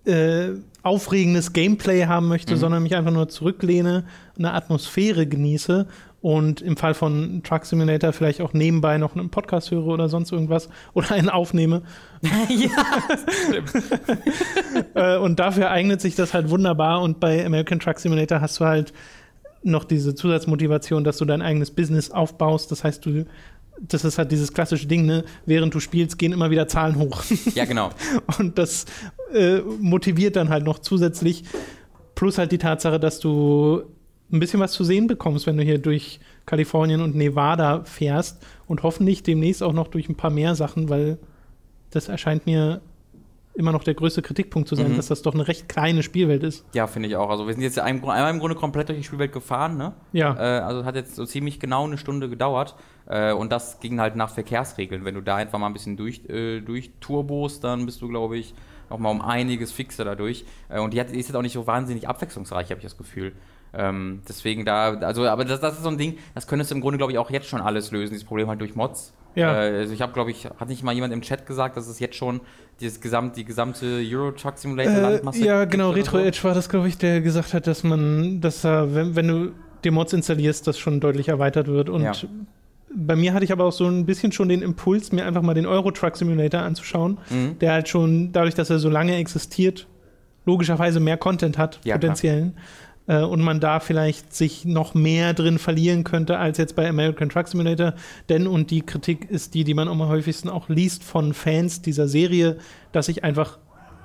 S1: äh, aufregendes Gameplay haben möchte,
S2: Mhm.
S1: sondern mich einfach nur zurücklehne, eine Atmosphäre genieße und im Fall von Truck Simulator vielleicht auch nebenbei noch einen Podcast höre oder sonst irgendwas oder einen aufnehme. Äh, und dafür eignet sich das halt wunderbar. Und bei American Truck Simulator hast du halt noch diese Zusatzmotivation, dass du dein eigenes Business aufbaust. Das heißt, du, das ist halt dieses klassische Ding, ne? Während du spielst, gehen immer wieder Zahlen hoch.
S2: Ja, genau.
S1: Und das äh, motiviert dann halt noch zusätzlich. Plus halt die Tatsache, dass du ein bisschen was zu sehen bekommst, wenn du hier durch Kalifornien und Nevada fährst und hoffentlich demnächst auch noch durch ein paar mehr Sachen, weil das erscheint mir immer noch der größte Kritikpunkt zu sein,
S2: Mhm.
S1: dass das doch eine recht kleine Spielwelt ist.
S2: Ja, finde ich auch. Also wir sind jetzt einmal einmal im Grunde komplett durch die Spielwelt gefahren, ne?
S1: Ja.
S2: Äh, also hat jetzt so ziemlich genau eine Stunde gedauert. Äh, und das ging halt nach Verkehrsregeln. Wenn du da einfach mal ein bisschen durch, äh, durch Turbos, dann bist du, glaube ich, noch mal um einiges fixer dadurch. Äh, und die, hat, die ist jetzt auch nicht so wahnsinnig abwechslungsreich, habe ich das Gefühl. Ähm, deswegen da, also, aber das, das ist so ein Ding, das könntest du im Grunde, glaube ich, auch jetzt schon alles lösen, dieses Problem halt durch Mods.
S1: Ja.
S2: Äh, also ich habe, glaube ich, hat nicht mal jemand im Chat gesagt, dass es jetzt schon dieses gesamt, die gesamte Euro Truck Simulator
S1: Äh,
S2: Landmasse
S1: ja, genau, Retro
S2: so?
S1: Edge war das, glaube ich, der gesagt hat, dass man, dass er, wenn, wenn du die Mods installierst, das schon deutlich erweitert wird. Und
S2: Ja.
S1: bei mir hatte ich aber auch so ein bisschen schon den Impuls, mir einfach mal den Euro Truck Simulator anzuschauen,
S2: Mhm.
S1: der halt schon, dadurch, dass er so lange existiert, logischerweise mehr Content hat,
S2: Ja,
S1: potenziellen. Äh, und man da vielleicht sich noch mehr drin verlieren könnte als jetzt bei American Truck Simulator. Denn, und die Kritik ist die, die man am häufigsten auch liest von Fans dieser Serie, dass sich einfach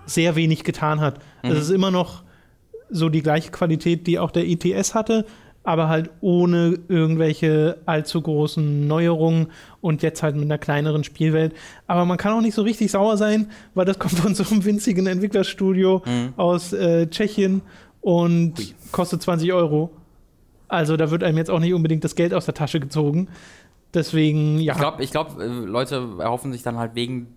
S1: sehr wenig getan hat.
S2: Mhm.
S1: Es ist immer noch so die gleiche Qualität, die auch der ITS hatte, aber halt ohne irgendwelche allzu großen Neuerungen und jetzt halt mit einer kleineren Spielwelt. Aber man kann auch nicht so richtig sauer sein, weil das kommt von so einem winzigen Entwicklerstudio
S2: Mhm.
S1: aus äh, Tschechien und
S2: Hui.
S1: kostet 20 Euro. Also da wird einem jetzt auch nicht unbedingt das Geld aus der Tasche gezogen. Deswegen, ja.
S2: Ich glaube, ich glaub, äh, Leute erhoffen sich dann halt wegen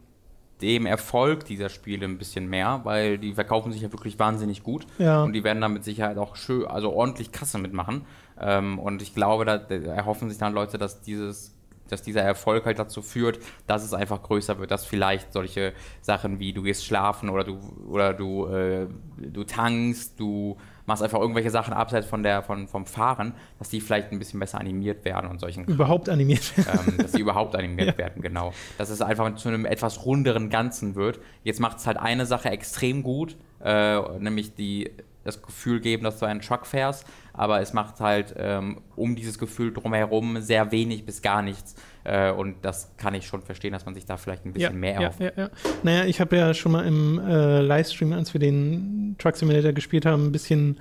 S2: dem Erfolg dieser Spiele ein bisschen mehr, weil die verkaufen sich ja wirklich wahnsinnig gut
S1: Ja.
S2: und die werden dann mit Sicherheit auch schön, also ordentlich Kasse mitmachen. Ähm, und ich glaube, da erhoffen sich dann Leute, dass dieses dass dieser Erfolg halt dazu führt, dass es einfach größer wird, dass vielleicht solche Sachen wie du gehst schlafen oder du oder du äh, du tankst, du machst einfach irgendwelche Sachen abseits von der von vom Fahren, dass die vielleicht ein bisschen besser animiert werden und solchen
S1: überhaupt animiert.
S2: ähm, dass sie überhaupt animiert werden, genau. Dass es einfach zu einem etwas runderen Ganzen wird. Jetzt macht es halt eine Sache extrem gut, äh, nämlich die das Gefühl geben, dass du einen Truck fährst, aber es macht halt ähm, um dieses Gefühl drumherum sehr wenig bis gar nichts. Äh, und das kann ich schon verstehen, dass man sich da vielleicht ein bisschen mehr
S1: ja,
S2: auf.
S1: ja, ja. Naja, ich habe ja schon mal im äh, Livestream, als wir den Truck Simulator gespielt haben, ein bisschen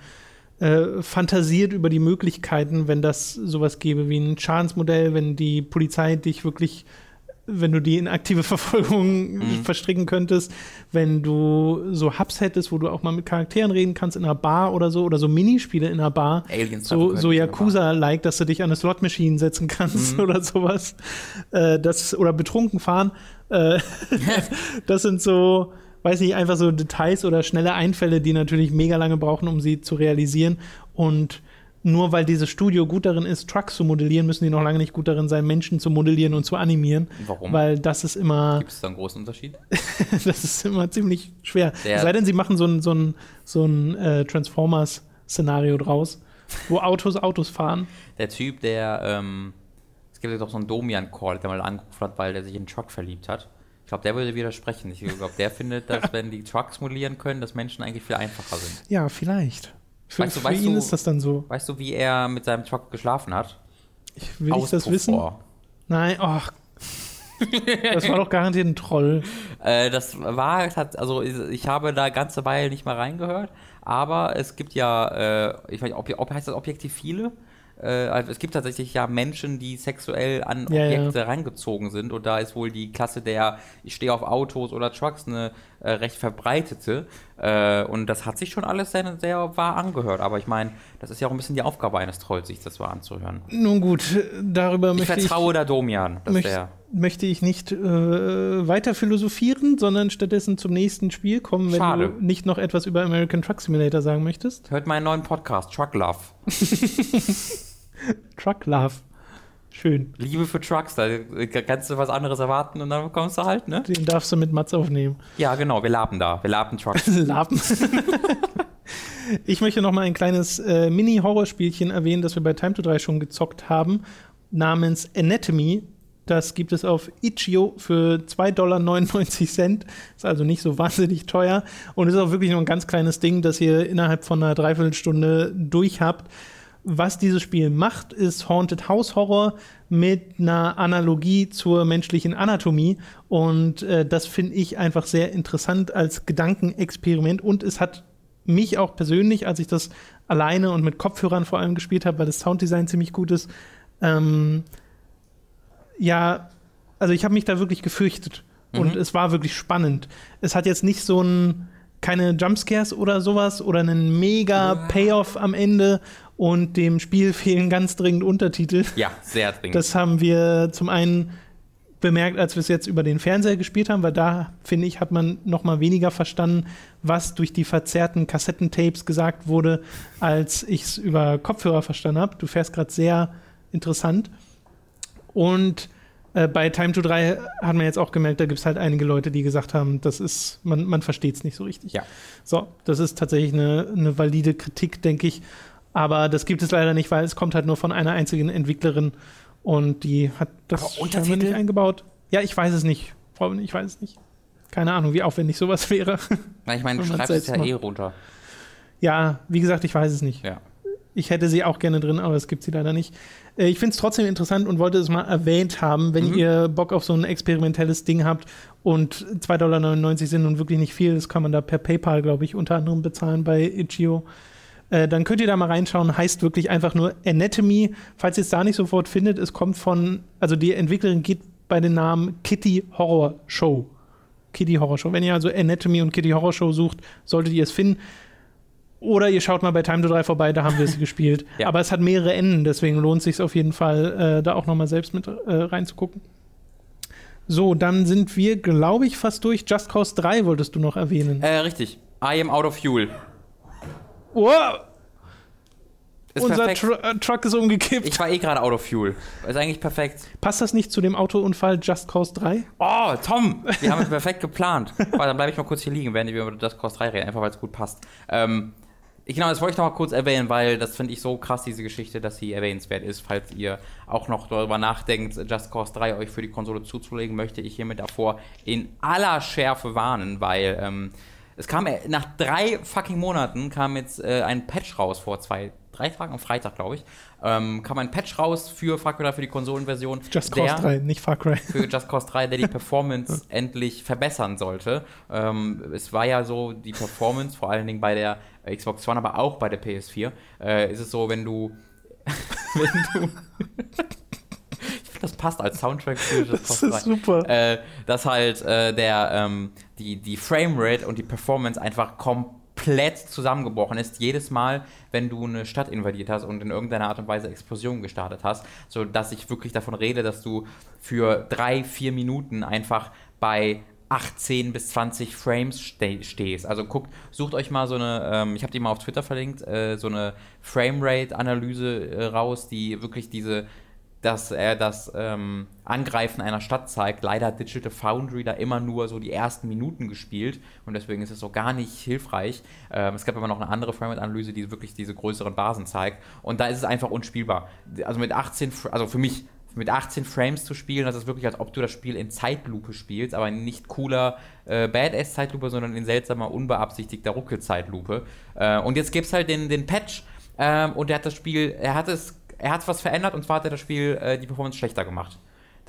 S1: äh, fantasiert über die Möglichkeiten, wenn das sowas gäbe wie ein Schadensmodell, wenn die Polizei dich wirklich, wenn du die in aktive Verfolgung
S2: Mhm.
S1: verstricken könntest, wenn du so Hubs hättest, wo du auch mal mit Charakteren reden kannst in einer Bar oder so, oder so Minispiele in einer Bar.
S2: Aliens
S1: So, so Yakuza-like, dass du dich an eine Slot-Machine setzen kannst
S2: Mhm.
S1: oder sowas. Äh, das, oder betrunken fahren. Äh, das sind so, weiß nicht, einfach so Details oder schnelle Einfälle, die natürlich mega lange brauchen, um sie zu realisieren. Und nur weil dieses Studio gut darin ist, Trucks zu modellieren, müssen die noch lange nicht gut darin sein, Menschen zu modellieren und zu animieren.
S2: Warum?
S1: Weil das ist immer,
S2: Gibt es da einen großen Unterschied?
S1: das ist immer ziemlich schwer.
S2: Der-
S1: Es sei denn, sie machen so ein, so ein, so ein äh, Transformers-Szenario draus, wo Autos Autos fahren.
S2: Der Typ, der, ähm, es gibt ja doch so einen Domian-Call, der mal angerufen hat, weil der sich in einen Truck verliebt hat. Ich glaube, der würde widersprechen. Ich glaube, der findet, dass wenn die Trucks modellieren können, dass Menschen eigentlich viel einfacher sind.
S1: Ja, vielleicht. Für,
S2: Weißt du-
S1: für
S2: weißt
S1: ihn
S2: du-
S1: ist das dann so.
S2: Weißt du, wie er mit seinem Truck geschlafen hat?
S1: Ich will ich das
S2: Auspuff
S1: wissen?
S2: vor.
S1: Nein, ach. das war doch garantiert ein Troll.
S2: Äh, das war, also ich habe da ganze Weile nicht mal reingehört, aber es gibt ja, äh, ich weiß nicht, ob, ob heißt das Objektiv viele? Äh, also es gibt tatsächlich ja Menschen, die sexuell an
S1: Ja, ja.
S2: Objekte reingezogen sind und da ist wohl die Klasse der ich stehe auf Autos oder Trucks eine äh, recht verbreitete äh, und das hat sich schon alles sehr, sehr wahr angehört, aber ich meine, das ist ja auch ein bisschen die Aufgabe eines Trolls, sich das wahr anzuhören.
S1: Nun gut, darüber
S2: Ich
S1: möchte ich,
S2: vertraue da Domian, dass
S1: möcht,
S2: der
S1: möchte ich nicht äh, weiter philosophieren, sondern stattdessen zum nächsten Spiel kommen, wenn
S2: Schade.
S1: du nicht noch etwas über American Truck Simulator sagen möchtest.
S2: hört meinen neuen Podcast Truck Love.
S1: Truck Love. Schön.
S2: Liebe für Trucks, da kannst du was anderes erwarten und dann bekommst du halt, ne?
S1: Den darfst du mit Mats aufnehmen.
S2: Ja, genau, wir laben da. Wir laben Trucks.
S1: Lappen. ich möchte noch mal ein kleines äh, Mini-Horrorspielchen erwähnen, das wir bei Time to 3 schon gezockt haben, namens Anatomy. Das gibt es auf Itch.io für 2,99 Dollar. Ist also nicht so wahnsinnig teuer. Und ist auch wirklich nur ein ganz kleines Ding, das ihr innerhalb von einer Dreiviertelstunde durch habt. Was dieses Spiel macht, ist Haunted House Horror mit einer Analogie zur menschlichen Anatomie. Und äh, das finde ich einfach sehr interessant als Gedankenexperiment. Und es hat mich auch persönlich, als ich das alleine und mit Kopfhörern vor allem gespielt habe, weil das Sounddesign ziemlich gut ist, ähm, ja, also ich habe mich da wirklich gefürchtet. Und
S2: Mhm.
S1: es war wirklich spannend. Es hat jetzt nicht so ein, keine Jumpscares oder sowas oder einen mega Payoff am Ende und dem Spiel fehlen ganz dringend Untertitel.
S2: Ja, sehr dringend.
S1: Das haben wir zum einen bemerkt, als wir es jetzt über den Fernseher gespielt haben, weil da, finde ich, hat man noch mal weniger verstanden, was durch die verzerrten Kassettentapes gesagt wurde, als ich es über Kopfhörer verstanden habe. Du fährst gerade sehr interessant. Und äh, bei Time to 3 hat man jetzt auch gemerkt, da gibt es halt einige Leute, die gesagt haben, das ist, man, man versteht es nicht so richtig.
S2: Ja.
S1: So, das ist tatsächlich eine, eine valide Kritik, denke ich. Aber das gibt es leider nicht, weil es kommt halt nur von einer einzigen Entwicklerin und die hat das scheinbar
S2: Untertitel?
S1: nicht eingebaut. Ja, ich weiß es nicht. Ich weiß es nicht. Keine Ahnung, wie aufwendig sowas wäre.
S2: Na, ich meine, du schreibst es ja
S1: selbst
S2: eh
S1: macht.
S2: runter.
S1: ja, wie gesagt, ich weiß es nicht.
S2: Ja.
S1: Ich hätte sie auch gerne drin, aber es gibt sie leider nicht. Äh, Ich finde es trotzdem interessant und wollte es mal erwähnt haben, wenn
S2: Mhm.
S1: ihr Bock auf so ein experimentelles Ding habt und 2,99 Dollar sind nun wirklich nicht viel, das kann man da per PayPal, glaube ich, unter anderem bezahlen bei Itch.io. Äh, dann könnt ihr da mal reinschauen, heißt wirklich einfach nur Anatomy. Falls ihr es da nicht sofort findet, es kommt von, also die Entwicklerin geht bei den Namen Kitty Horror Show. Kitty Horror Show. Wenn ihr also Anatomy und Kitty Horror Show sucht, solltet ihr es finden. Oder ihr schaut mal bei Time to 3 vorbei, da haben wir es gespielt.
S2: Ja.
S1: Aber es hat mehrere Enden, deswegen lohnt es sich auf jeden Fall, äh, da auch nochmal selbst mit äh, reinzugucken. So, dann sind wir, glaube ich, fast durch. Just Cause 3 wolltest du noch erwähnen.
S2: Äh, richtig. I am out of fuel.
S1: wow,
S2: Ist
S1: unser. Tru äh, Truck ist umgekippt.
S2: Ich war eh gerade out of fuel. Ist eigentlich perfekt.
S1: Passt das nicht zu dem Autounfall Just Cause 3?
S2: Oh, Tom, wir haben es perfekt geplant. Warte, dann bleibe ich mal kurz hier liegen, während wir über das Cost 3 reden, einfach weil es gut passt. Ähm, ich, genau, das wollte ich noch mal kurz erwähnen, weil das finde ich so krass, diese Geschichte, dass sie erwähnenswert ist. Falls ihr auch noch darüber nachdenkt, Just Cause 3 euch für die Konsole zuzulegen, möchte ich hiermit davor in aller Schärfe warnen, weil ähm, es kam äh, nach drei fucking Monaten kam jetzt äh, ein Patch raus vor zwei, drei Tagen, am Freitag, glaube ich, ähm, kam ein Patch raus für, frag wieder für die Konsolenversion.
S1: Just Cause 3, nicht Far Cry.
S2: für Just Cause 3, der die Performance endlich verbessern sollte. Ähm, es war ja so, die Performance, vor allen Dingen bei der Xbox One, aber auch bei der PS4, äh, ist es so, wenn du. wenn du. ich finde, das passt als Soundtrack für Just
S1: Das
S2: 3
S1: ist super.
S2: äh, dass halt äh, der ähm, die die Framerate und die Performance einfach komplett zusammengebrochen ist jedes Mal, wenn du eine Stadt invadiert hast und in irgendeiner Art und Weise Explosionen gestartet hast, so dass ich wirklich davon rede, dass du für drei vier Minuten einfach bei 18 bis 20 Frames ste stehst. Also guckt, sucht euch mal so eine, ähm, ich habe die mal auf Twitter verlinkt, äh, so eine Framerate-Analyse äh, raus, die wirklich diese dass er das ähm, Angreifen einer Stadt zeigt. Leider hat Digital Foundry da immer nur so die ersten Minuten gespielt und deswegen ist es so gar nicht hilfreich. Ähm, es gab aber noch eine andere Frame-Analyse, die wirklich diese größeren Basen zeigt und da ist es einfach unspielbar. Also mit 18, Fr- also für mich mit 18 Frames zu spielen, das ist wirklich, als ob du das Spiel in Zeitlupe spielst, aber nicht cooler äh, Badass-Zeitlupe, sondern in seltsamer, unbeabsichtigter Ruckelzeitlupe. Äh, und jetzt gibt es halt den, den Patch ähm, und er hat das Spiel, er hat es, er hat was verändert und zwar hat er das Spiel äh, die Performance schlechter gemacht.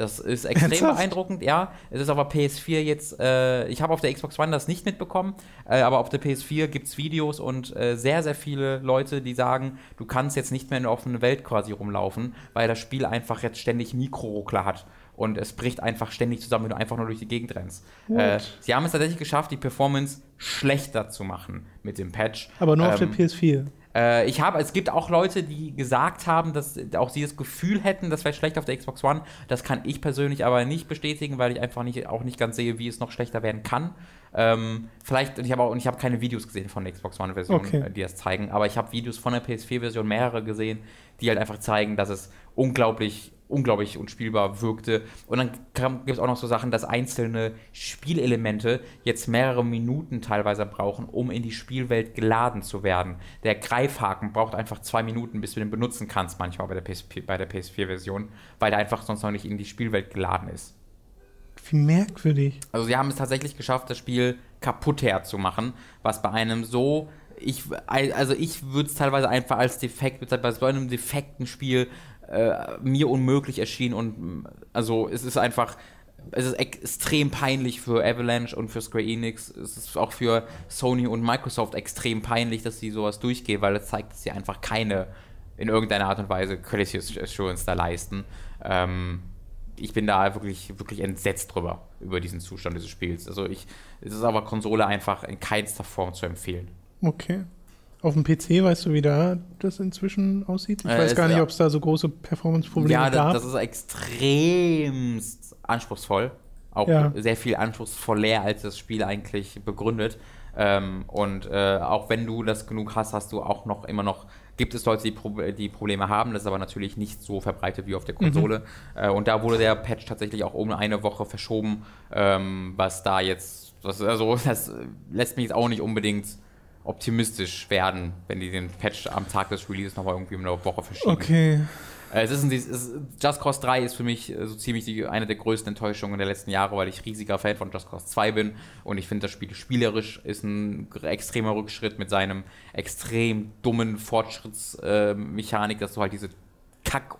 S2: Das ist extrem Ernsthaft? beeindruckend, ja. Es ist aber PS4 jetzt, äh, ich habe auf der Xbox One das nicht mitbekommen, äh, aber auf der PS4 gibt es Videos und äh, sehr, sehr viele Leute, die sagen, du kannst jetzt nicht mehr in der offenen Welt quasi rumlaufen, weil das Spiel einfach jetzt ständig Mikroruckler hat. Und es bricht einfach ständig zusammen, wenn du einfach nur durch die Gegend rennst. Äh, sie haben es tatsächlich geschafft, die Performance schlechter zu machen mit dem Patch.
S1: Aber nur ähm, auf der PS4.
S2: Äh, ich habe, es gibt auch Leute, die gesagt haben, dass auch sie das Gefühl hätten, das wäre schlecht auf der Xbox One. Das kann ich persönlich aber nicht bestätigen, weil ich einfach nicht, auch nicht ganz sehe, wie es noch schlechter werden kann. Ähm, vielleicht, und ich habe auch, und ich habe keine Videos gesehen von der Xbox One-Version, okay. Äh, die das zeigen, aber ich habe Videos von der PS4-Version mehrere gesehen, die halt einfach zeigen, dass es unglaublich unglaublich unspielbar wirkte. Und dann gibt es auch noch so Sachen, dass einzelne Spielelemente jetzt mehrere Minuten teilweise brauchen, um in die Spielwelt geladen zu werden. Der Greifhaken braucht einfach zwei Minuten, bis du den benutzen kannst, manchmal bei der, PSP, bei der PS4-Version, weil der einfach sonst noch nicht in die Spielwelt geladen ist.
S1: Wie merkwürdig.
S2: Also sie haben es tatsächlich geschafft, das Spiel kaputt herzumachen, was bei einem so ich, also ich würde es teilweise einfach als defekt bezeichnen, bei so einem defekten Spiel äh, mir unmöglich erschien und also es ist einfach es ist extrem peinlich für Avalanche und für Square Enix. Es ist auch für Sony und Microsoft extrem peinlich, dass sie sowas durchgehen, weil es zeigt, dass sie einfach keine in irgendeiner Art und Weise Quality Assurance da leisten. Ähm, ich bin da wirklich, wirklich entsetzt drüber, über diesen Zustand dieses Spiels. Also ich, es ist aber Konsole einfach in keinster Form zu empfehlen.
S1: Okay. Auf dem PC weißt du, wie da das inzwischen aussieht? Ich äh, weiß gar nicht, ob es da so große Performance-Probleme ja,
S2: gab. Ja, das ist extremst anspruchsvoll. Auch ja. sehr viel anspruchsvoller, als das Spiel eigentlich begründet. Ähm, und äh, auch wenn du das genug hast, hast du auch noch immer noch, gibt es Leute, die, Pro die Probleme haben. Das ist aber natürlich nicht so verbreitet wie auf der Konsole. Mhm. Äh, und da wurde der Patch tatsächlich auch um eine Woche verschoben, ähm, was da jetzt, was, also das lässt mich jetzt auch nicht unbedingt optimistisch werden, wenn die den Patch am Tag des Releases nochmal irgendwie um eine Woche verschieben.
S1: Okay.
S2: Äh, es ist ein, es Just Cause 3 ist für mich äh, so ziemlich die, eine der größten Enttäuschungen der letzten Jahre, weil ich riesiger Fan von Just Cause 2 bin und ich finde, das Spiel spielerisch ist ein extremer Rückschritt mit seinem extrem dummen Fortschrittsmechanik, äh, dass du halt diese kack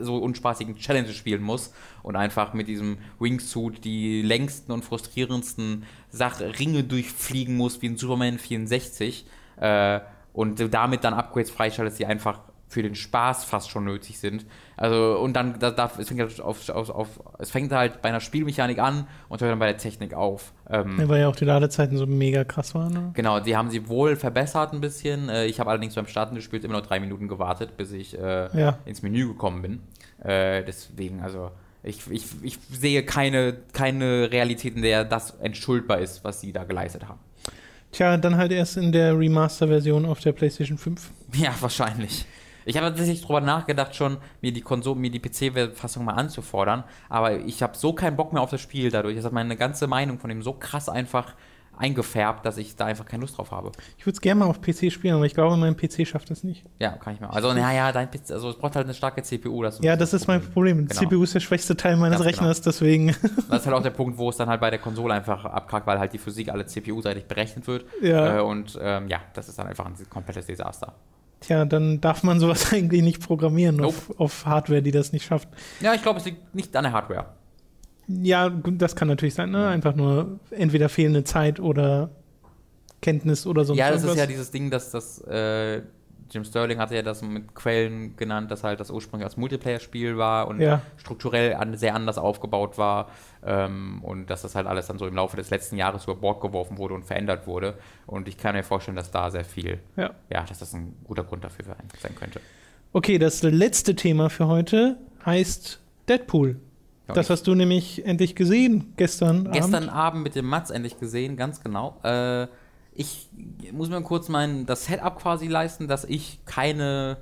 S2: so unspaßigen Challenges spielen muss und einfach mit diesem Wingsuit die längsten und frustrierendsten Sach Ringe durchfliegen muss wie in Superman 64 äh, und damit dann Upgrades freischaltet, die einfach für den Spaß fast schon nötig sind. Also, und dann, da, da, es, fängt halt auf, auf, auf, es fängt halt bei einer Spielmechanik an und hört dann bei der Technik auf.
S1: Ähm, ja, weil ja auch die Ladezeiten so mega krass waren. Ne?
S2: Genau, die haben sie wohl verbessert ein bisschen. Äh, ich habe allerdings beim Starten des Spiels immer noch drei Minuten gewartet, bis ich äh, ja. ins Menü gekommen bin. Äh, deswegen, also. Ich, ich, ich sehe keine, keine Realität, in der das entschuldbar ist, was sie da geleistet haben.
S1: Tja, dann halt erst in der Remaster-Version auf der PlayStation 5.
S2: Ja, wahrscheinlich. Ich habe tatsächlich drüber nachgedacht, schon mir die Konsole, mir die PC-Fassung mal anzufordern, aber ich habe so keinen Bock mehr auf das Spiel dadurch. Das hat meine ganze Meinung von dem so krass einfach eingefärbt, dass ich da einfach keine Lust drauf habe.
S1: Ich würde es gerne mal auf PC spielen, aber ich glaube, mein PC schafft das nicht.
S2: Ja, kann ich mal. Also, naja, dein PC, also es braucht halt eine starke CPU.
S1: Das ja, das ist Problem. mein Problem. Genau. CPU ist der schwächste Teil meines Ganz Rechners, genau. deswegen.
S2: Das ist halt auch der Punkt, wo es dann halt bei der Konsole einfach abkackt, weil halt die Physik alle CPU-seitig berechnet wird.
S1: Ja.
S2: Äh, und ähm, ja, das ist dann einfach ein komplettes Desaster.
S1: Tja, dann darf man sowas eigentlich nicht programmieren nope. auf, auf, Hardware, die das nicht schafft.
S2: Ja, ich glaube, es liegt nicht an der Hardware.
S1: Ja, das kann natürlich sein, ne? Einfach nur entweder fehlende Zeit oder Kenntnis oder so.
S2: Ja, das ist ja dieses Ding, dass das äh, Jim Sterling hatte ja das mit Quellen genannt, dass halt das ursprünglich als Multiplayer-Spiel war und
S1: ja.
S2: strukturell an, sehr anders aufgebaut war ähm, und dass das halt alles dann so im Laufe des letzten Jahres über Bord geworfen wurde und verändert wurde. Und ich kann mir vorstellen, dass da sehr viel,
S1: ja,
S2: ja dass das ein guter Grund dafür sein könnte.
S1: Okay, das letzte Thema für heute heißt Deadpool. Das hast du nämlich endlich gesehen gestern
S2: Gestern Abend, Abend mit dem Mats endlich gesehen, ganz genau. Äh, ich muss mir kurz mein das Setup quasi leisten, dass ich keine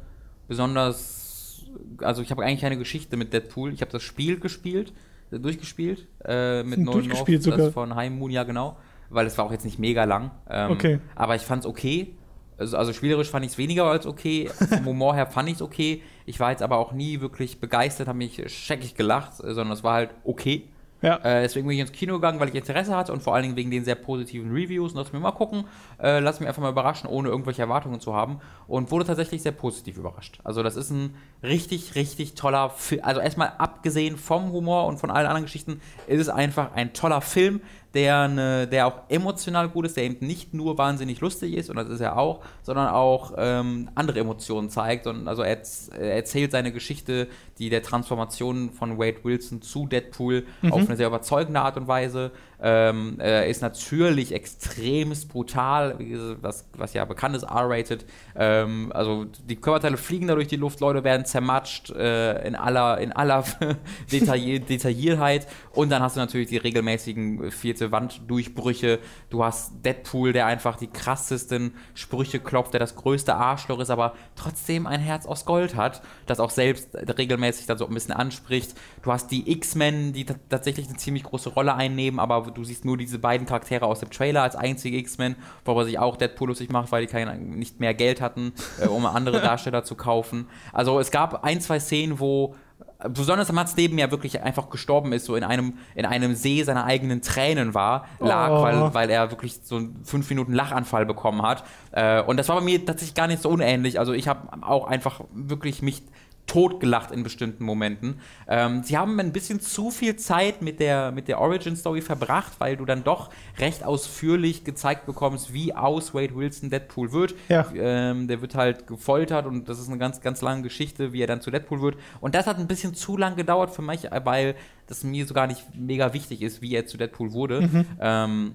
S2: besonders, also ich habe eigentlich keine Geschichte mit Deadpool. Ich habe das Spiel gespielt, äh, durchgespielt äh, mit
S1: Nolan North, das
S2: von High Moon, ja genau, weil es war auch jetzt nicht mega lang.
S1: Ähm, okay.
S2: Aber ich fand es okay Also, also spielerisch fand ich es weniger als okay. Vom Humor her fand ich es okay. Ich war jetzt aber auch nie wirklich begeistert, habe mich scheckig gelacht, äh, sondern es war halt okay.
S1: Ja.
S2: Äh, deswegen bin ich ins Kino gegangen, weil ich Interesse hatte und vor allen Dingen wegen den sehr positiven Reviews. Und lass mir mal gucken, äh, lass mich einfach mal überraschen, ohne irgendwelche Erwartungen zu haben. Und wurde tatsächlich sehr positiv überrascht. Also, das ist ein richtig, richtig toller Film. Also, erstmal abgesehen vom Humor und von allen anderen Geschichten, ist es einfach ein toller Film, der, ne, der auch emotional gut ist, der eben nicht nur wahnsinnig lustig ist, und das ist er auch, sondern auch ähm, andere Emotionen zeigt. Und also er, er, erzählt seine Geschichte, die der Transformation von Wade Wilson zu Deadpool mhm. auf eine sehr überzeugende Art und Weise. Ähm, er ist natürlich extremst brutal, was, was ja bekannt ist, R-rated. Ähm, also die Körperteile fliegen da durch die Luft, Leute werden zermatscht äh, in aller, in aller Detail Detailliertheit. Und dann hast du natürlich die regelmäßigen vierte Wanddurchbrüche. Du hast Deadpool, der einfach die krassesten Sprüche klopft, der das größte Arschloch ist, aber trotzdem ein Herz aus Gold hat, das auch selbst regelmäßig dann so ein bisschen anspricht. Du hast die X-Men, die tatsächlich eine ziemlich große Rolle einnehmen, aber du siehst nur diese beiden Charaktere aus dem Trailer als einzige X-Men, worüber sich auch Deadpool lustig macht, weil die kein, nicht mehr Geld hatten, äh, um andere Darsteller zu kaufen. Also es gab ein, zwei Szenen, wo besonders Mats Leben ja wirklich einfach gestorben ist, so in einem, in einem See seiner eigenen Tränen war, lag, oh. weil, weil er wirklich so einen fünf Minuten Lachanfall bekommen hat. Äh, und das war bei mir tatsächlich gar nicht so unähnlich. Also ich habe auch einfach wirklich mich totgelacht in bestimmten Momenten. Ähm, sie haben ein bisschen zu viel Zeit mit der, mit der Origin-Story verbracht, weil du dann doch recht ausführlich gezeigt bekommst, wie aus Wade Wilson Deadpool wird.
S1: Ja.
S2: Ähm, der wird halt gefoltert und das ist eine ganz, ganz lange Geschichte, wie er dann zu Deadpool wird. Und das hat ein bisschen zu lang gedauert für mich, weil das mir so gar nicht mega wichtig ist, wie er zu Deadpool wurde. Mhm. Ähm,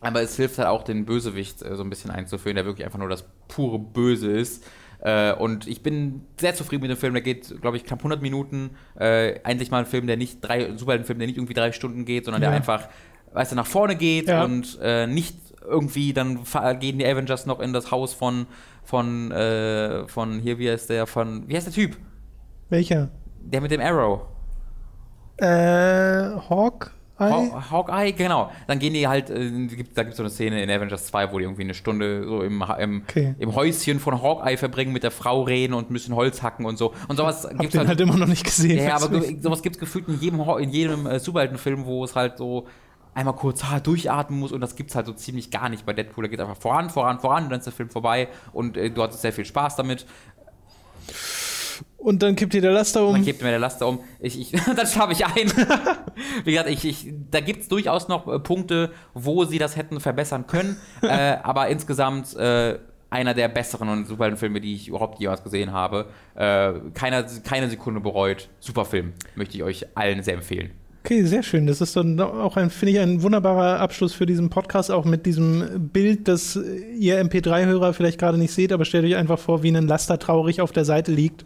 S2: aber es hilft halt auch, den Bösewicht äh, so ein bisschen einzuführen, der wirklich einfach nur das pure Böse ist. Äh, und ich bin sehr zufrieden mit dem Film. Der geht, glaube ich, knapp 100 Minuten. Äh, endlich mal ein Film, der nicht drei, ein Superheldenfilm, der nicht irgendwie drei Stunden geht, sondern ja. der einfach, weißt du, nach vorne geht ja. und äh, nicht irgendwie, dann gehen die Avengers noch in das Haus von, von, äh, von hier, wie heißt der, von, wie heißt der Typ?
S1: Welcher?
S2: Der mit dem Arrow.
S1: Äh, Hawk?
S2: Haw Hawkeye, genau. Dann gehen die halt, äh, da gibt es so eine Szene in Avengers 2, wo die irgendwie eine Stunde so im, im, okay. im Häuschen von Hawkeye verbringen, mit der Frau reden und ein bisschen Holz hacken und so. Und sowas
S1: gibt es halt, halt immer noch nicht gesehen.
S2: Ja, aber sowas gibt es gefühlt in jedem, in jedem äh, Superheldenfilm, wo es halt so einmal kurz ha, durchatmen muss und das gibt es halt so ziemlich gar nicht bei Deadpool. Da geht einfach voran, voran, voran und dann ist der Film vorbei und äh, du hattest sehr viel Spaß damit.
S1: Und dann kippt dir der Laster um.
S2: Dann kippt mir der Laster um. Ich, ich, dann schlafe ich ein. Wie gesagt, ich, ich, da gibt es durchaus noch äh, Punkte, wo sie das hätten verbessern können. äh, aber insgesamt äh, einer der besseren und Superheldenfilme, die ich überhaupt jemals gesehen habe. Äh, keine, keine Sekunde bereut. Super Film. Möchte ich euch allen sehr empfehlen.
S1: Okay, sehr schön. Das ist dann auch ein, finde ich, ein wunderbarer Abschluss für diesen Podcast, auch mit diesem Bild, das ihr MP3-Hörer vielleicht gerade nicht seht, aber stellt euch einfach vor, wie ein Laster traurig auf der Seite liegt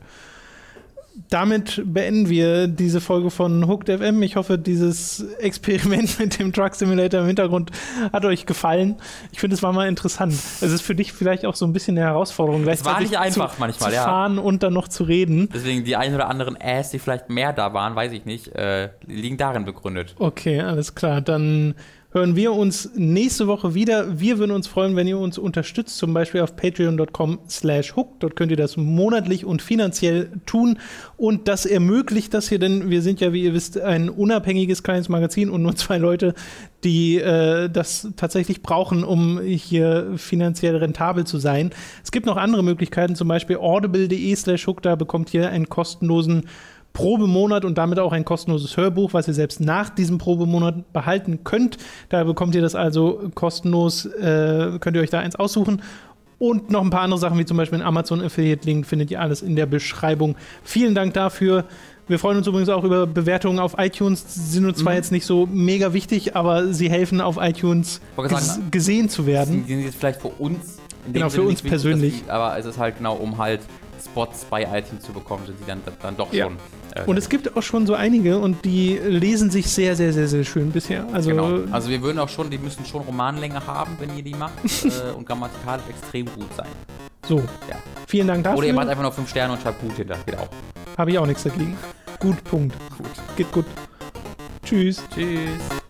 S1: damit beenden wir diese Folge von Hooked FM. Ich hoffe, dieses Experiment mit dem Truck Simulator im Hintergrund hat euch gefallen. Ich finde, es war mal interessant. Es ist für dich vielleicht auch so ein bisschen eine Herausforderung,
S2: es war nicht einfach
S1: zu,
S2: manchmal,
S1: zu fahren ja. und dann noch zu reden.
S2: Deswegen die ein oder anderen Ass, die vielleicht mehr da waren, weiß ich nicht, äh, liegen darin begründet.
S1: Okay, alles klar. Dann hören wir uns nächste Woche wieder. Wir würden uns freuen, wenn ihr uns unterstützt, zum Beispiel auf patreon.com slash hook. Dort könnt ihr das monatlich und finanziell tun. Und das ermöglicht das hier, denn wir sind ja, wie ihr wisst, ein unabhängiges kleines Magazin und nur zwei Leute, die äh, das tatsächlich brauchen, um hier finanziell rentabel zu sein. Es gibt noch andere Möglichkeiten, zum Beispiel audible.de slash hook. Da bekommt ihr einen kostenlosen Probemonat und damit auch ein kostenloses Hörbuch, was ihr selbst nach diesem Probemonat behalten könnt. Da bekommt ihr das also kostenlos, äh, könnt ihr euch da eins aussuchen. Und noch ein paar andere Sachen, wie zum Beispiel ein Amazon Affiliate Link, findet ihr alles in der Beschreibung. Vielen Dank dafür. Wir freuen uns übrigens auch über Bewertungen auf iTunes. Sie sind uns zwar mhm. jetzt nicht so mega wichtig, aber sie helfen auf iTunes sagen, gesehen zu werden.
S2: Die sind jetzt vielleicht für uns.
S1: Genau, für uns persönlich.
S2: Die, aber es ist halt genau, um halt Spots bei iTunes zu bekommen, sind sie dann, dann doch ja. schon.
S1: Äh, und es gibt auch schon so einige und die lesen sich sehr, sehr, sehr, sehr schön bisher. Also,
S2: genau. also wir würden auch schon, die müssen schon Romanlänge haben, wenn ihr die macht äh, und grammatikalisch extrem gut sein.
S1: So. Ja. Vielen Dank dafür.
S2: Oder ihr macht einfach nur 5 Sterne und schreibt gut hinter. Geht auch.
S1: Habe ich auch nichts dagegen. Gut, Punkt. Gut. Geht gut. Tschüss.
S2: Tschüss.